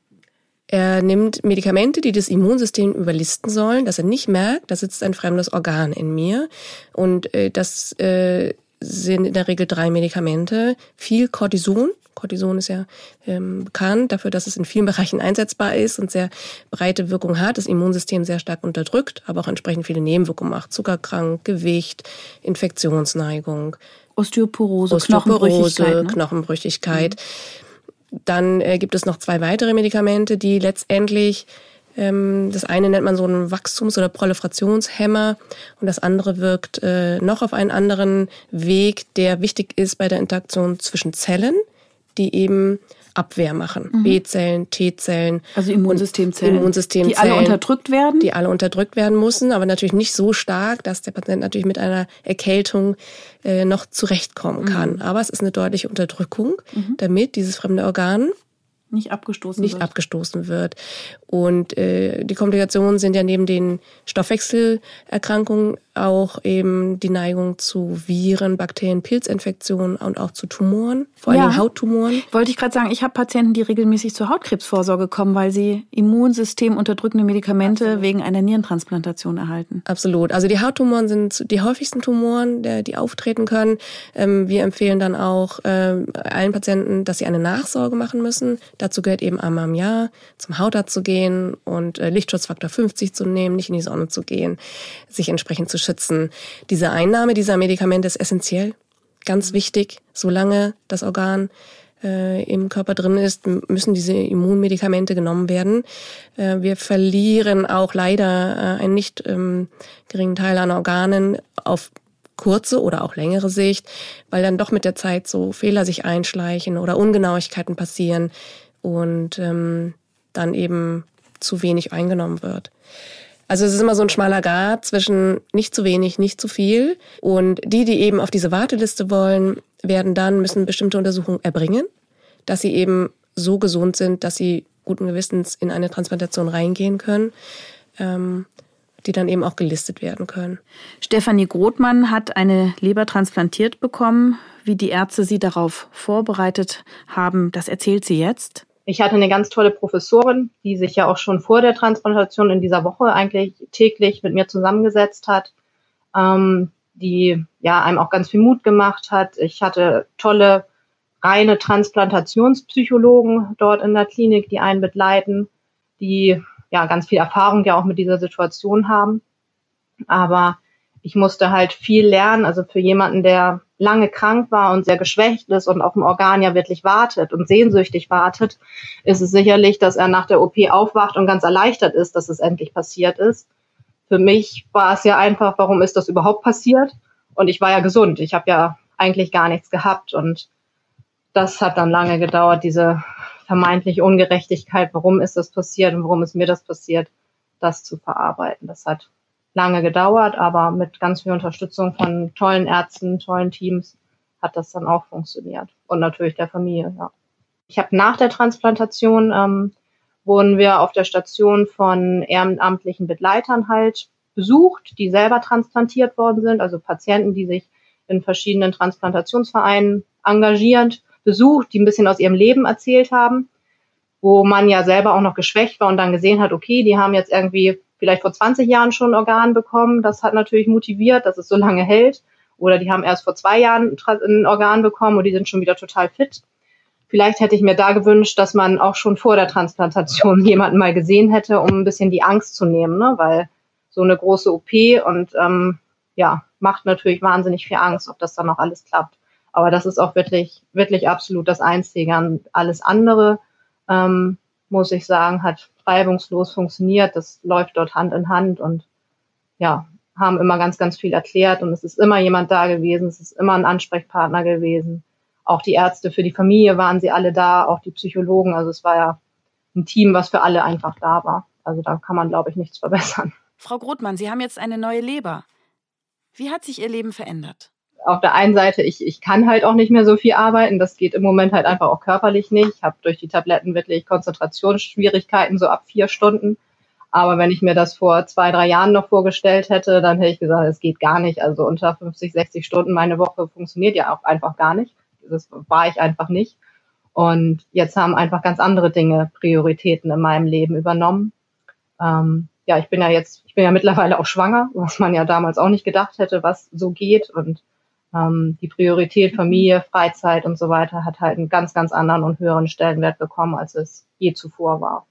Er nimmt Medikamente, die das Immunsystem überlisten sollen, dass er nicht merkt, da sitzt ein fremdes Organ in mir. Und äh, das äh, sind in der Regel drei Medikamente. Viel Cortison, Cortison ist ja ähm, bekannt dafür, dass es in vielen Bereichen einsetzbar ist und sehr breite Wirkung hat, das Immunsystem sehr stark unterdrückt, aber auch entsprechend viele Nebenwirkungen macht. Zuckerkrank, Gewicht, Infektionsneigung. Osteoporose, Osteoporose Knochenbrüchigkeit. Ne? Knochenbrüchigkeit. Mhm. Dann äh, gibt es noch zwei weitere Medikamente, die letztendlich ähm, das eine nennt man so einen Wachstums- oder Proliferationshemmer und das andere wirkt äh, noch auf einen anderen Weg, der wichtig ist bei der Interaktion zwischen Zellen die eben Abwehr machen. Mhm. B-Zellen, T-Zellen. Also Immunsystemzellen. Immunsystemzellen. Die alle unterdrückt werden? Die alle unterdrückt werden müssen, aber natürlich nicht so stark, dass der Patient natürlich mit einer Erkältung äh, noch zurechtkommen kann. Mhm. Aber es ist eine deutliche Unterdrückung, mhm. damit dieses fremde Organ nicht abgestoßen nicht wird. abgestoßen wird. Und äh, die Komplikationen sind ja neben den Stoffwechselerkrankungen auch eben die Neigung zu Viren, Bakterien, Pilzinfektionen und auch zu Tumoren, vor allem ja. Hauttumoren. Wollte ich gerade sagen, ich habe Patienten, die regelmäßig zur Hautkrebsvorsorge kommen, weil sie Immunsystem unterdrückende Medikamente Absolut. wegen einer Nierentransplantation erhalten. Absolut. Also die Hauttumoren sind die häufigsten Tumoren, die auftreten können. Ähm, wir empfehlen dann auch ähm, allen Patienten, dass sie eine Nachsorge machen müssen. Dazu gehört eben einmal im Jahr zum Hautarzt zu gehen und äh, Lichtschutzfaktor 50 zu nehmen, nicht in die Sonne zu gehen, sich entsprechend zu schützen. Diese Einnahme dieser Medikamente ist essentiell. Ganz wichtig, solange das Organ äh, im Körper drin ist, müssen diese Immunmedikamente genommen werden. Äh, wir verlieren auch leider äh, einen nicht ähm, geringen Teil an Organen auf kurze oder auch längere Sicht, weil dann doch mit der Zeit so Fehler sich einschleichen oder Ungenauigkeiten passieren und ähm, dann eben zu wenig eingenommen wird. Also es ist immer so ein schmaler Grad zwischen nicht zu wenig, nicht zu viel. Und die, die eben auf diese Warteliste wollen, werden dann, müssen bestimmte Untersuchungen erbringen, dass sie eben so gesund sind, dass sie guten Gewissens in eine Transplantation reingehen können. Ähm, die dann eben auch gelistet werden können. Stefanie Grothmann hat eine Leber transplantiert bekommen. Wie die Ärzte sie darauf vorbereitet haben, das erzählt sie jetzt. Ich hatte eine ganz tolle Professorin, die sich ja auch schon vor der Transplantation in dieser Woche eigentlich täglich mit mir zusammengesetzt hat, ähm, die ja einem auch ganz viel Mut gemacht hat. Ich hatte tolle reine Transplantationspsychologen dort in der Klinik, die einen begleiten, die ja ganz viel Erfahrung ja auch mit dieser Situation haben. Aber ich musste halt viel lernen. Also für jemanden, der lange krank war und sehr geschwächt ist und auf dem Organ ja wirklich wartet und sehnsüchtig wartet, ist es sicherlich, dass er nach der OP aufwacht und ganz erleichtert ist, dass es endlich passiert ist. Für mich war es ja einfach, warum ist das überhaupt passiert? Und ich war ja gesund. Ich habe ja eigentlich gar nichts gehabt. Und das hat dann lange gedauert, diese vermeintliche Ungerechtigkeit, warum ist das passiert und warum ist mir das passiert, das zu verarbeiten. Das hat lange gedauert, aber mit ganz viel Unterstützung von tollen Ärzten, tollen Teams hat das dann auch funktioniert. Und natürlich der Familie, ja. Ich habe nach der Transplantation ähm, wurden wir auf der Station von ehrenamtlichen Begleitern halt besucht, die selber transplantiert worden sind, also Patienten, die sich in verschiedenen Transplantationsvereinen engagieren, besucht, die ein bisschen aus ihrem Leben erzählt haben, wo man ja selber auch noch geschwächt war und dann gesehen hat, okay, die haben jetzt irgendwie vielleicht vor 20 Jahren schon ein Organ bekommen. Das hat natürlich motiviert, dass es so lange hält. Oder die haben erst vor zwei Jahren ein Organ bekommen und die sind schon wieder total fit. Vielleicht hätte ich mir da gewünscht, dass man auch schon vor der Transplantation jemanden mal gesehen hätte, um ein bisschen die Angst zu nehmen, ne? weil so eine große OP und ähm, ja, macht natürlich wahnsinnig viel Angst, ob das dann noch alles klappt. Aber das ist auch wirklich, wirklich absolut das Einzige. Alles andere, ähm, muss ich sagen, hat reibungslos funktioniert. Das läuft dort Hand in Hand und ja, haben immer ganz, ganz viel erklärt und es ist immer jemand da gewesen, es ist immer ein Ansprechpartner gewesen. Auch die Ärzte für die Familie waren sie alle da, auch die Psychologen. Also es war ja ein Team, was für alle einfach da war. Also da kann man, glaube ich, nichts verbessern. Frau Grothmann, Sie haben jetzt eine neue Leber. Wie hat sich Ihr Leben verändert? Auf der einen Seite, ich, ich kann halt auch nicht mehr so viel arbeiten. Das geht im Moment halt einfach auch körperlich nicht. Ich habe durch die Tabletten wirklich Konzentrationsschwierigkeiten, so ab vier Stunden. Aber wenn ich mir das vor zwei, drei Jahren noch vorgestellt hätte, dann hätte ich gesagt, es geht gar nicht. Also unter 50, 60 Stunden meine Woche funktioniert ja auch einfach gar nicht. Das war ich einfach nicht. Und jetzt haben einfach ganz andere Dinge Prioritäten in meinem Leben übernommen. Ähm, ja, ich bin ja jetzt, ich bin ja mittlerweile auch schwanger, was man ja damals auch nicht gedacht hätte, was so geht. Und ähm, die Priorität Familie, Freizeit und so weiter hat halt einen ganz, ganz anderen und höheren Stellenwert bekommen, als es je zuvor war.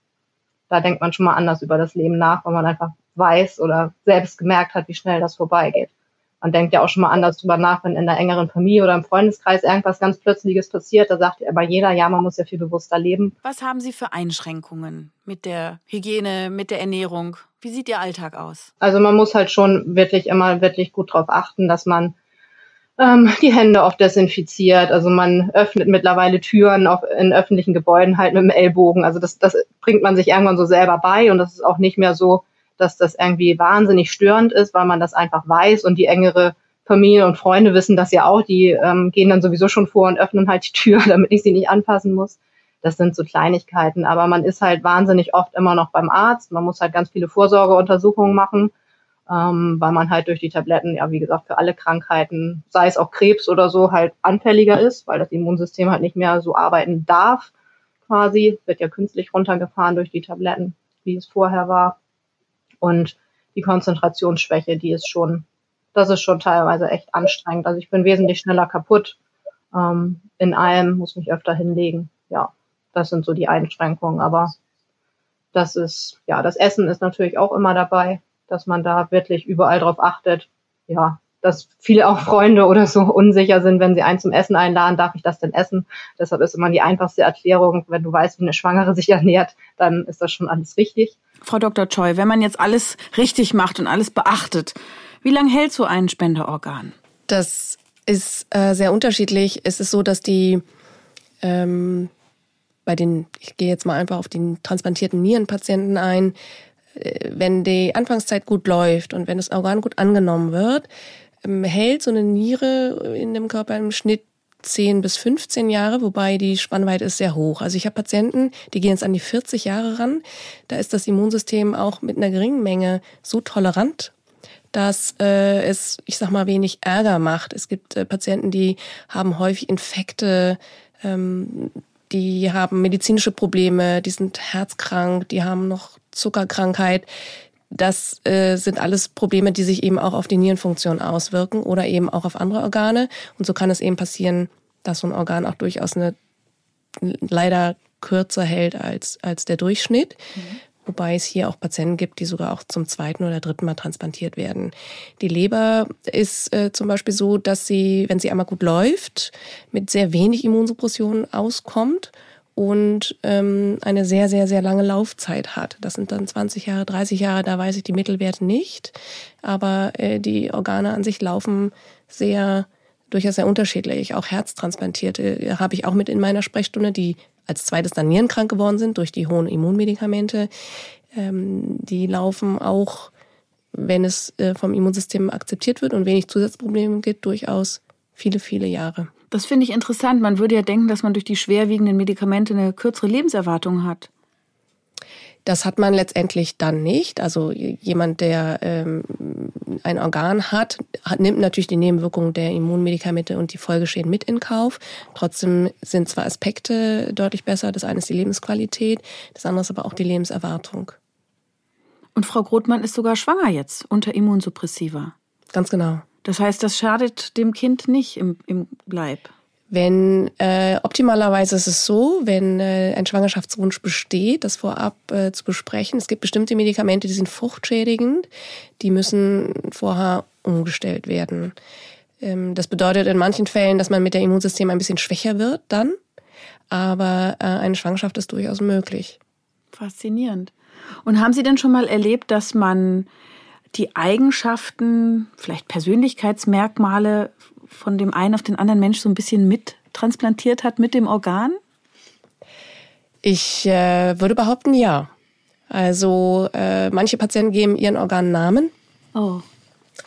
Da denkt man schon mal anders über das Leben nach, weil man einfach weiß oder selbst gemerkt hat, wie schnell das vorbeigeht. Man denkt ja auch schon mal anders drüber nach, wenn in der engeren Familie oder im Freundeskreis irgendwas ganz Plötzliches passiert. Da sagt ja aber jeder, ja, man muss ja viel bewusster leben. Was haben Sie für Einschränkungen mit der Hygiene, mit der Ernährung? Wie sieht Ihr Alltag aus? Also man muss halt schon wirklich immer wirklich gut darauf achten, dass man ähm, die Hände oft desinfiziert. Also man öffnet mittlerweile Türen auf, in öffentlichen Gebäuden halt mit dem Ellbogen. Also das, das bringt man sich irgendwann so selber bei und das ist auch nicht mehr so, dass das irgendwie wahnsinnig störend ist, weil man das einfach weiß und die engere Familie und Freunde wissen das ja auch. Die ähm, gehen dann sowieso schon vor und öffnen halt die Tür, damit ich sie nicht anpassen muss. Das sind so Kleinigkeiten. Aber man ist halt wahnsinnig oft immer noch beim Arzt. Man muss halt ganz viele Vorsorgeuntersuchungen machen ähm, weil man halt durch die Tabletten, ja, wie gesagt, für alle Krankheiten, sei es auch Krebs oder so, halt anfälliger ist, weil das Immunsystem halt nicht mehr so arbeiten darf, quasi. Wird ja künstlich runtergefahren durch die Tabletten, wie es vorher war. Und die Konzentrationsschwäche, die ist schon, das ist schon teilweise echt anstrengend. Also ich bin wesentlich schneller kaputt ähm, in allem, muss mich öfter hinlegen. Ja, das sind so die Einschränkungen. Aber das ist, ja, das Essen ist natürlich auch immer dabei dass man da wirklich überall drauf achtet. Ja, dass viele auch Freunde oder so unsicher sind, wenn sie einen zum Essen einladen, darf ich das denn essen? Deshalb ist immer die einfachste Erklärung, wenn du weißt, wie eine Schwangere sich ernährt, dann ist das schon alles richtig. Frau Dr. Choi, wenn man jetzt alles richtig macht und alles beachtet, wie lange hält so ein Spenderorgan? Das ist äh, sehr unterschiedlich. Es ist so, dass die ähm, bei den, ich gehe jetzt mal einfach auf den transplantierten Nierenpatienten ein, wenn die Anfangszeit gut läuft und wenn das Organ gut angenommen wird, ähm, hält so eine Niere in dem Körper im Schnitt 10 bis 15 Jahre, wobei die Spannweite ist sehr hoch. Also ich habe Patienten, die gehen jetzt an die 40 Jahre ran. Da ist das Immunsystem auch mit einer geringen Menge so tolerant, dass äh, es, ich sag mal, wenig Ärger macht. Es gibt äh, Patienten, die haben häufig Infekte, ähm, die haben medizinische Probleme, die sind herzkrank, die haben noch Zuckerkrankheit. Das äh, sind alles Probleme, die sich eben auch auf die Nierenfunktion auswirken oder eben auch auf andere Organe. Und so kann es eben passieren, dass so ein Organ auch durchaus eine leider kürzer hält als, als der Durchschnitt. Mhm. Wobei es hier auch Patienten gibt, die sogar auch zum zweiten oder dritten Mal transplantiert werden. Die Leber ist äh, zum Beispiel so, dass sie, wenn sie einmal gut läuft, mit sehr wenig Immunsuppression auskommt und ähm, eine sehr, sehr, sehr lange Laufzeit hat. Das sind dann 20 Jahre, 30 Jahre, da weiß ich die Mittelwerte nicht. Aber äh, die Organe an sich laufen sehr, durchaus sehr unterschiedlich. Auch Herztransplantierte äh, habe ich auch mit in meiner Sprechstunde, die als zweites dann nierenkrank geworden sind durch die hohen Immunmedikamente. Ähm, die laufen auch, wenn es äh, vom Immunsystem akzeptiert wird und wenig Zusatzprobleme gibt, durchaus viele, viele Jahre. Das finde ich interessant. Man würde ja denken, dass man durch die schwerwiegenden Medikamente eine kürzere Lebenserwartung hat. Das hat man letztendlich dann nicht. Also jemand, der ähm, ein Organ hat, hat, nimmt natürlich die Nebenwirkungen der Immunmedikamente und die Folgeschäden mit in Kauf. Trotzdem sind zwar Aspekte deutlich besser. Das eine ist die Lebensqualität, das andere ist aber auch die Lebenserwartung. Und Frau Grothmann ist sogar schwanger jetzt unter Immunsuppressiva. Ganz genau. Das heißt, das schadet dem Kind nicht im, im Leib. Wenn äh, optimalerweise ist es so, wenn äh, ein Schwangerschaftswunsch besteht, das vorab äh, zu besprechen. Es gibt bestimmte Medikamente, die sind fruchtschädigend, die müssen vorher umgestellt werden. Ähm, das bedeutet in manchen Fällen, dass man mit dem Immunsystem ein bisschen schwächer wird dann, aber äh, eine Schwangerschaft ist durchaus möglich. Faszinierend. Und haben Sie denn schon mal erlebt, dass man die Eigenschaften, vielleicht Persönlichkeitsmerkmale von dem einen auf den anderen Mensch so ein bisschen mit transplantiert hat mit dem Organ? Ich äh, würde behaupten, ja. Also äh, manche Patienten geben ihren Organen Namen. Oh.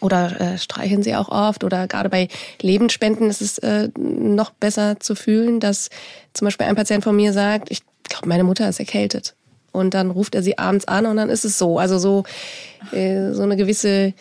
Oder äh, streicheln sie auch oft. Oder gerade bei Lebensspenden ist es äh, noch besser zu fühlen, dass zum Beispiel ein Patient von mir sagt, ich glaube, meine Mutter ist erkältet und dann ruft er sie abends an und dann ist es so. Also so, äh, so eine gewisse,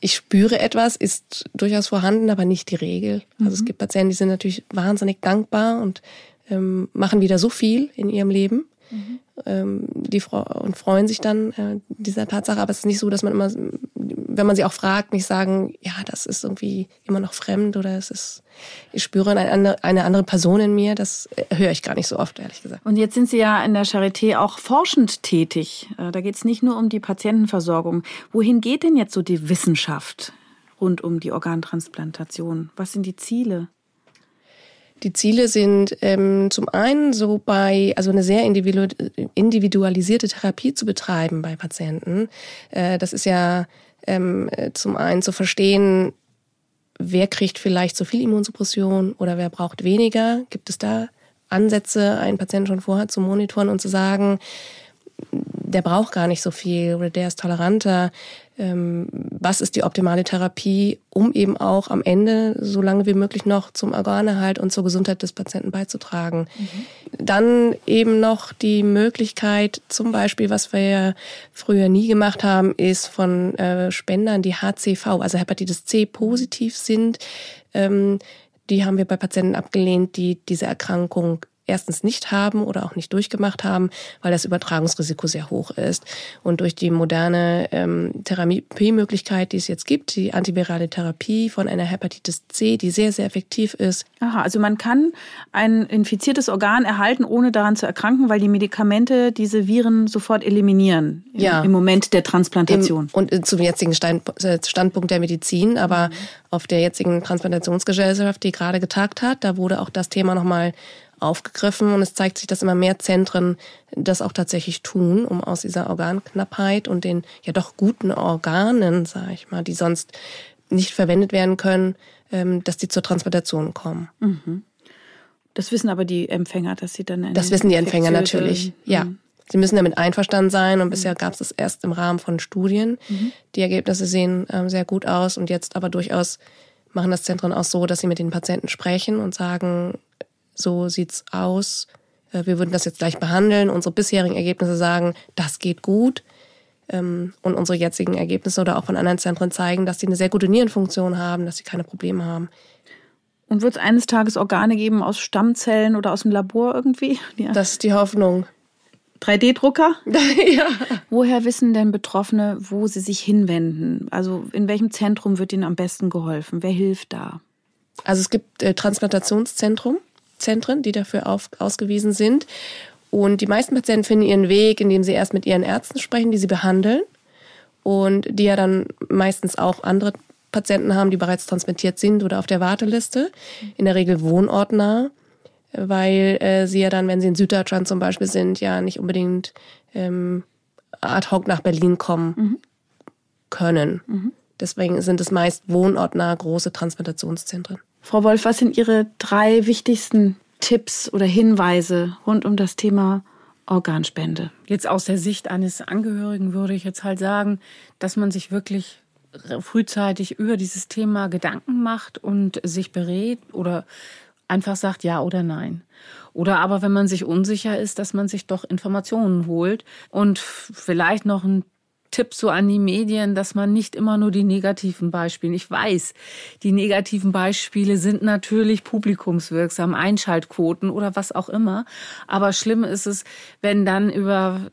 ich spüre etwas, ist durchaus vorhanden, aber nicht die Regel. Also es mhm. gibt Patienten, die sind natürlich wahnsinnig dankbar und ähm, machen wieder so viel in ihrem Leben. Mhm. Ähm, die und freuen sich dann äh, dieser Tatsache. Aber es ist nicht so, dass man immer, wenn man sie auch fragt, nicht sagen, ja, das ist irgendwie immer noch fremd oder es ist, ich spüre eine, andere Person in mir. Das äh, höre ich gar nicht so oft, ehrlich gesagt. Und jetzt sind Sie ja in der Charité auch forschend tätig. Äh, da geht es nicht nur um die Patientenversorgung. Wohin geht denn jetzt so die Wissenschaft rund um die Organtransplantation? Was sind die Ziele? Die Ziele sind ähm, zum einen so bei, also eine sehr individualisierte Therapie zu betreiben bei Patienten. Äh, das ist ja ähm, zum einen zu verstehen, wer kriegt vielleicht zu viel Immunsuppression oder wer braucht weniger. Gibt es da Ansätze, einen Patienten schon vorher zu monitoren und zu sagen, der braucht gar nicht so viel oder der ist toleranter. Ähm, was ist die optimale Therapie, um eben auch am Ende so lange wie möglich noch zum Organerhalt und zur Gesundheit des Patienten beizutragen. Mhm. Dann eben noch die Möglichkeit, zum Beispiel, was wir ja früher nie gemacht haben, ist von äh, Spendern, die HCV, also Hepatitis C positiv sind, ähm, die haben wir bei Patienten abgelehnt, die diese Erkrankung erstens nicht haben oder auch nicht durchgemacht haben, weil das Übertragungsrisiko sehr hoch ist. Und durch die moderne ähm, Therapiemöglichkeit, die es jetzt gibt, die antivirale Therapie von einer Hepatitis C, die sehr, sehr effektiv ist. Aha, also man kann ein infiziertes Organ erhalten, ohne daran zu erkranken, weil die Medikamente diese Viren sofort eliminieren im, ja. im Moment der Transplantation. Im, und zum jetzigen äh, Standpunkt der Medizin, aber mhm. auf der jetzigen Transplantationsgesellschaft, die gerade getagt hat, da wurde auch das Thema nochmal aufgegriffen und es zeigt sich, dass immer mehr Zentren das auch tatsächlich tun, um aus dieser Organknappheit und den ja doch guten Organen, sage ich mal, die sonst nicht verwendet werden können, ähm, dass die zur Transplantation kommen. Mhm. Das wissen aber die Empfänger, dass sie dann Das wissen die Empfänger natürlich, ja. Mhm. Sie müssen damit einverstanden sein und bisher gab es das erst im Rahmen von Studien. Mhm. Die Ergebnisse sehen ähm, sehr gut aus und jetzt aber durchaus machen das Zentren auch so, dass sie mit den Patienten sprechen und sagen, so sieht's aus. Äh, wir würden das jetzt gleich behandeln. Unsere bisherigen Ergebnisse sagen, das geht gut. Ähm, und unsere jetzigen Ergebnisse oder auch von anderen Zentren zeigen, dass sie eine sehr gute Nierenfunktion haben, dass sie keine Probleme haben. Und wird es eines Tages Organe geben aus Stammzellen oder aus dem Labor irgendwie? Ja. Das ist die Hoffnung. 3D-Drucker? ja. Woher wissen denn Betroffene, wo sie sich hinwenden? Also in welchem Zentrum wird ihnen am besten geholfen? Wer hilft da? Also es gibt äh, Transplantationszentrum Zentren, die dafür auf, ausgewiesen sind. Und die meisten Patienten finden ihren Weg, indem sie erst mit ihren Ärzten sprechen, die sie behandeln. Und die ja dann meistens auch andere Patienten haben, die bereits transplantiert sind oder auf der Warteliste. In der Regel wohnortnah, weil äh, sie ja dann, wenn sie in Süddeutschland zum Beispiel sind, ja nicht unbedingt ähm, ad hoc nach Berlin kommen mhm. können. Mhm. Deswegen sind es meist wohnortnah große Transplantationszentren. Frau Wolf, was sind Ihre drei wichtigsten Tipps oder Hinweise rund um das Thema Organspende? Jetzt aus der Sicht eines Angehörigen würde ich jetzt halt sagen, dass man sich wirklich frühzeitig über dieses Thema Gedanken macht und sich berät oder einfach sagt ja oder nein. Oder aber wenn man sich unsicher ist, dass man sich doch Informationen holt und vielleicht noch ein Tipp so an die Medien, dass man nicht immer nur die negativen Beispiele. Ich weiß, die negativen Beispiele sind natürlich publikumswirksam, Einschaltquoten oder was auch immer. Aber schlimm ist es, wenn dann über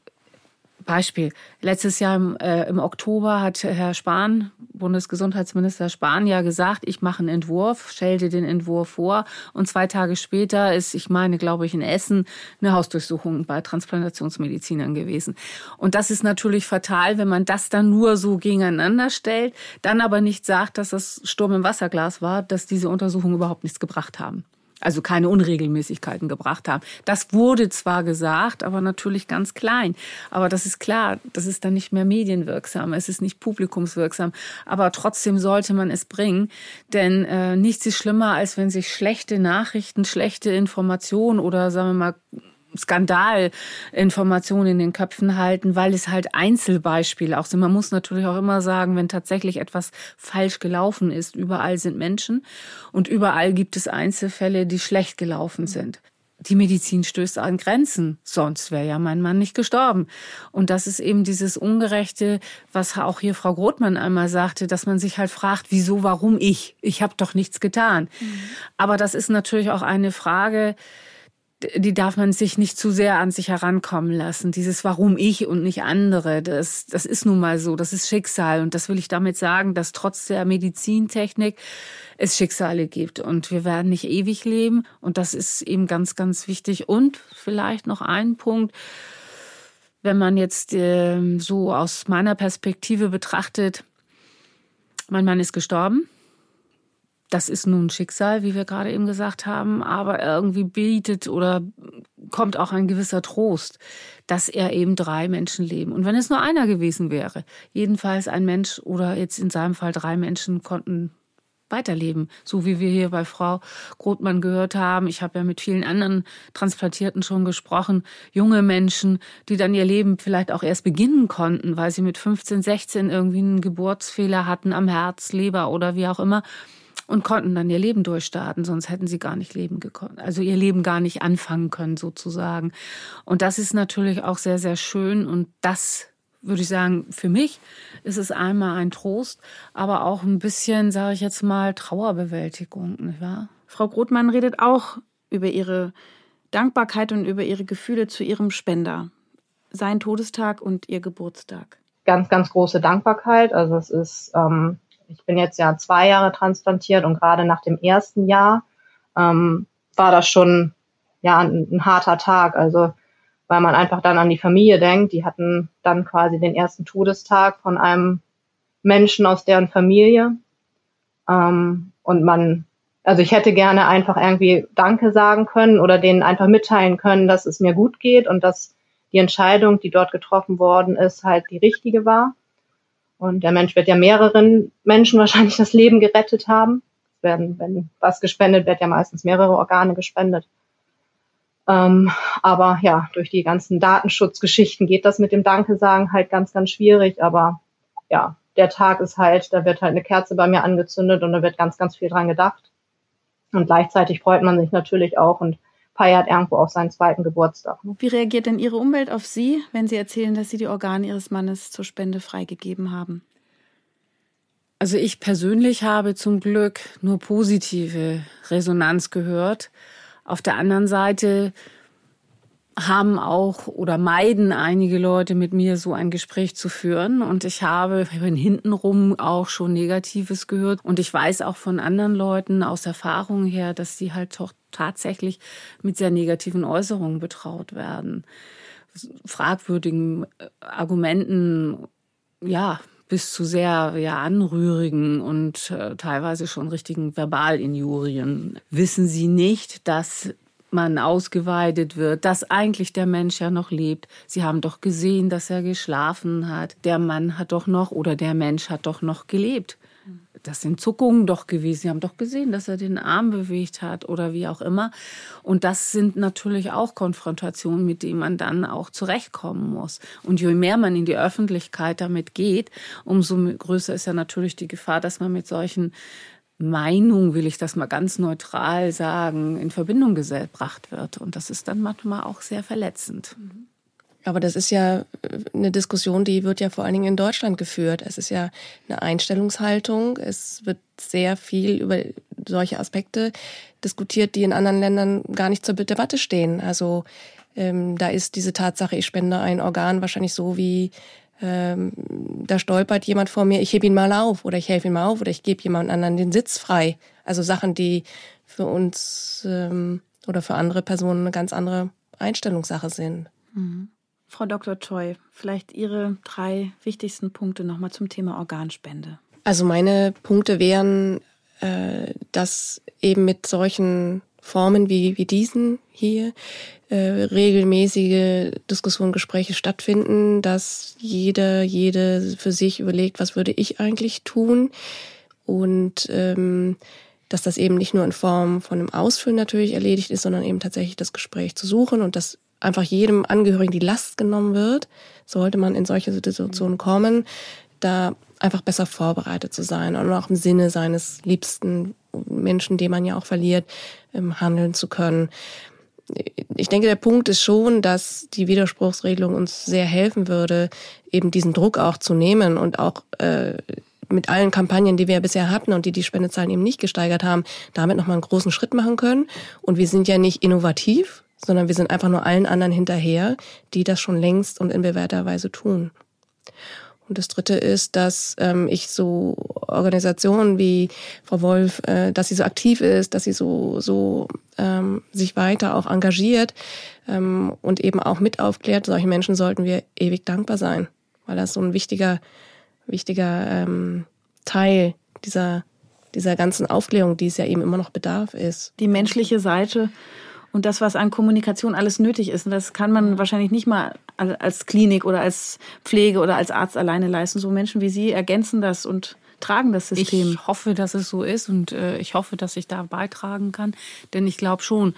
Beispiel. Letztes Jahr im, äh, im, Oktober hat Herr Spahn, Bundesgesundheitsminister Spahn, ja gesagt, ich mache einen Entwurf, stellte den Entwurf vor. Und zwei Tage später ist, ich meine, glaube ich, in Essen eine Hausdurchsuchung bei Transplantationsmedizinern gewesen. Und das ist natürlich fatal, wenn man das dann nur so gegeneinander stellt, dann aber nicht sagt, dass das Sturm im Wasserglas war, dass diese Untersuchungen überhaupt nichts gebracht haben also keine Unregelmäßigkeiten gebracht haben. Das wurde zwar gesagt, aber natürlich ganz klein. Aber das ist klar, das ist dann nicht mehr medienwirksam, es ist nicht publikumswirksam. Aber trotzdem sollte man es bringen, denn äh, nichts ist schlimmer, als wenn sich schlechte Nachrichten, schlechte Informationen oder sagen wir mal Skandalinformationen in den Köpfen halten, weil es halt Einzelbeispiele auch sind. Man muss natürlich auch immer sagen, wenn tatsächlich etwas falsch gelaufen ist, überall sind Menschen und überall gibt es Einzelfälle, die schlecht gelaufen sind. Die Medizin stößt an Grenzen, sonst wäre ja mein Mann nicht gestorben. Und das ist eben dieses Ungerechte, was auch hier Frau Grothmann einmal sagte, dass man sich halt fragt, wieso, warum ich? Ich habe doch nichts getan. Mhm. Aber das ist natürlich auch eine Frage, die darf man sich nicht zu sehr an sich herankommen lassen. Dieses Warum ich und nicht andere, das, das ist nun mal so, das ist Schicksal. Und das will ich damit sagen, dass trotz der Medizintechnik es Schicksale gibt und wir werden nicht ewig leben. Und das ist eben ganz, ganz wichtig. Und vielleicht noch ein Punkt, wenn man jetzt äh, so aus meiner Perspektive betrachtet, mein Mann ist gestorben das ist nun Schicksal, wie wir gerade eben gesagt haben, aber irgendwie bietet oder kommt auch ein gewisser Trost, dass er eben drei Menschen leben. Und wenn es nur einer gewesen wäre, jedenfalls ein Mensch oder jetzt in seinem Fall drei Menschen konnten weiterleben, so wie wir hier bei Frau Grothmann gehört haben. Ich habe ja mit vielen anderen Transplantierten schon gesprochen, junge Menschen, die dann ihr Leben vielleicht auch erst beginnen konnten, weil sie mit 15, 16 irgendwie einen Geburtsfehler hatten am Herz, Leber oder wie auch immer und konnten dann ihr Leben durchstarten, sonst hätten sie gar nicht leben gekonnt, also ihr Leben gar nicht anfangen können sozusagen. Und das ist natürlich auch sehr, sehr schön und das würde ich sagen, für mich ist es einmal ein Trost, aber auch ein bisschen, sage ich jetzt mal, Trauerbewältigung, nicht wahr? Frau Grothmann redet auch über ihre Dankbarkeit und über Ihre Gefühle zu Ihrem Spender. Sein Todestag und Ihr Geburtstag. Ganz, ganz große Dankbarkeit. Also es ist, ähm, ich bin jetzt ja zwei Jahre transplantiert und gerade nach dem ersten Jahr ähm, war das schon ja ein, ein harter Tag. Also weil man einfach dann an die Familie denkt. Die hatten dann quasi den ersten Todestag von einem Menschen aus deren Familie. Ähm, und man, also ich hätte gerne einfach irgendwie Danke sagen können oder denen einfach mitteilen können, dass es mir gut geht und dass die Entscheidung, die dort getroffen worden ist, halt die richtige war. Und der Mensch wird ja mehreren Menschen wahrscheinlich das Leben gerettet haben. Es werden, wenn was gespendet wird, ja meistens mehrere Organe gespendet. Ähm, aber ja, durch die ganzen Datenschutzgeschichten geht das mit dem Danke sagen halt ganz, ganz schwierig. Aber ja, der Tag ist halt, da wird halt eine Kerze bei mir angezündet und da wird ganz, ganz viel dran gedacht. Und gleichzeitig freut man sich natürlich auch und feiert irgendwo auch seinen zweiten Geburtstag. Ne? Wie reagiert denn Ihre Umwelt auf Sie, wenn Sie erzählen, dass Sie die Organe Ihres Mannes zur Spende freigegeben haben? Also ich persönlich habe zum Glück nur positive Resonanz gehört. Auf der anderen Seite haben auch oder meiden einige Leute mit mir so ein Gespräch zu führen. Und ich habe hintenrum auch schon Negatives gehört. Und ich weiß auch von anderen Leuten aus Erfahrung her, dass sie halt doch tatsächlich mit sehr negativen Äußerungen betraut werden. Fragwürdigen äh, Argumenten, ja, bis zu sehr ja, anrührigen und äh, teilweise schon richtigen Verbalinjurien. Wissen Sie nicht, dass man ausgeweidet wird, dass eigentlich der Mensch ja noch lebt. Sie haben doch gesehen, dass er geschlafen hat. Der Mann hat doch noch oder der Mensch hat doch noch gelebt. Das sind Zuckungen doch gewesen. Sie haben doch gesehen, dass er den Arm bewegt hat oder wie auch immer. Und das sind natürlich auch Konfrontationen, mit denen man dann auch zurechtkommen muss. Und je mehr man in die Öffentlichkeit damit geht, umso größer ist ja natürlich die Gefahr, dass man mit solchen Meinung, will ich das mal ganz neutral sagen, in Verbindung gebracht wird. Und das ist dann manchmal auch sehr verletzend. Aber das ist ja äh, eine Diskussion, die wird ja vor allen Dingen in Deutschland geführt. Es ist ja eine Einstellungshaltung. Es wird sehr viel über solche Aspekte diskutiert, die in anderen Ländern gar nicht zur Debatte stehen. Also ähm, da ist diese Tatsache, ich spende ein Organ wahrscheinlich so wie ähm, da stolpert jemand vor mir, ich hebe ihn mal auf oder ich helfe ihm mal auf oder ich gebe jemand anderen den Sitz frei. Also Sachen, die für uns ähm, oder für andere Personen eine ganz andere Einstellungssache sind. Mhm. Frau Dr. Toy, vielleicht Ihre drei wichtigsten Punkte nochmal zum Thema Organspende. Also meine Punkte wären, äh, dass eben mit solchen Formen wie, wie diesen hier äh, regelmäßige Diskussionen, Gespräche stattfinden, dass jeder, jede für sich überlegt, was würde ich eigentlich tun und ähm, dass das eben nicht nur in Form von einem Ausfüllen natürlich erledigt ist, sondern eben tatsächlich das Gespräch zu suchen und dass einfach jedem Angehörigen die Last genommen wird, sollte man in solche Situationen kommen, da einfach besser vorbereitet zu sein und auch im Sinne seines liebsten Menschen, den man ja auch verliert, ähm, handeln zu können. Ich denke, der Punkt ist schon, dass die Widerspruchsregelung uns sehr helfen würde, eben diesen Druck auch zu nehmen und auch äh, mit allen Kampagnen, die wir bisher hatten und die die Spendezahlen eben nicht gesteigert haben, damit nochmal einen großen Schritt machen können. Und wir sind ja nicht innovativ, sondern wir sind einfach nur allen anderen hinterher, die das schon längst und in bewährter Weise tun. Und das Dritte ist, dass ähm, ich so Organisationen wie Frau Wolf, äh, dass sie so aktiv ist, dass sie so, so ähm, sich weiter auch engagiert ähm, und eben auch mit aufklärt. Solchen Menschen sollten wir ewig dankbar sein, weil das so ein wichtiger, wichtiger ähm, Teil dieser, dieser ganzen Aufklärung, die es ja eben immer noch bedarf ist. Die menschliche Seite und das, was an Kommunikation alles nötig ist. Und das kann man wahrscheinlich nicht mal als Klinik oder als Pflege oder als Arzt alleine leisten. So Menschen wie Sie ergänzen das und tragen das System. Ich hoffe, dass es so ist und äh, ich hoffe, dass ich da beitragen kann. Denn ich glaube schon,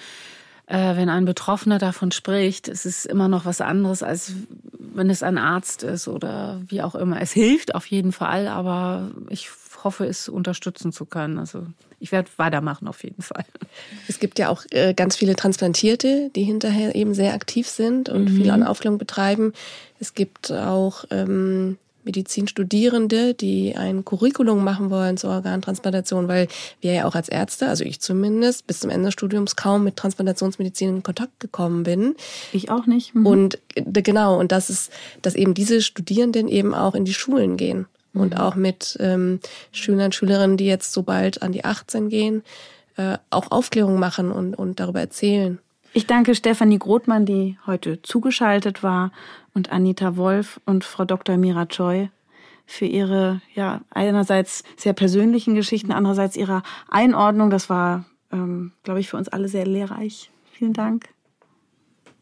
äh, wenn ein Betroffener davon spricht, es ist immer noch was anderes, als wenn es ein Arzt ist oder wie auch immer. Es hilft auf jeden Fall, aber ich hoffe, es unterstützen zu können. Also ich werde weitermachen auf jeden Fall. Es gibt ja auch äh, ganz viele Transplantierte, die hinterher eben sehr aktiv sind und mhm. viel an Aufklärung betreiben. Es gibt auch ähm, Medizinstudierende, die ein Curriculum machen wollen zur Organtransplantation, weil wir ja auch als Ärzte, also ich zumindest, bis zum Ende des Studiums kaum mit Transplantationsmedizin in Kontakt gekommen bin. Ich auch nicht. Mhm. Und äh, genau, und das ist, dass eben diese Studierenden eben auch in die Schulen gehen. Und auch mit ähm, Schülern, Schülerinnen, die jetzt so bald an die 18 gehen, äh, auch Aufklärung machen und, und darüber erzählen. Ich danke Stefanie Grothmann, die heute zugeschaltet war, und Anita Wolf und Frau Dr. Mira Choi für ihre, ja, einerseits sehr persönlichen Geschichten, andererseits ihrer Einordnung. Das war, ähm, glaube ich, für uns alle sehr lehrreich. Vielen Dank.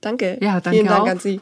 Danke. Ja, danke Vielen Dank auch. an Sie.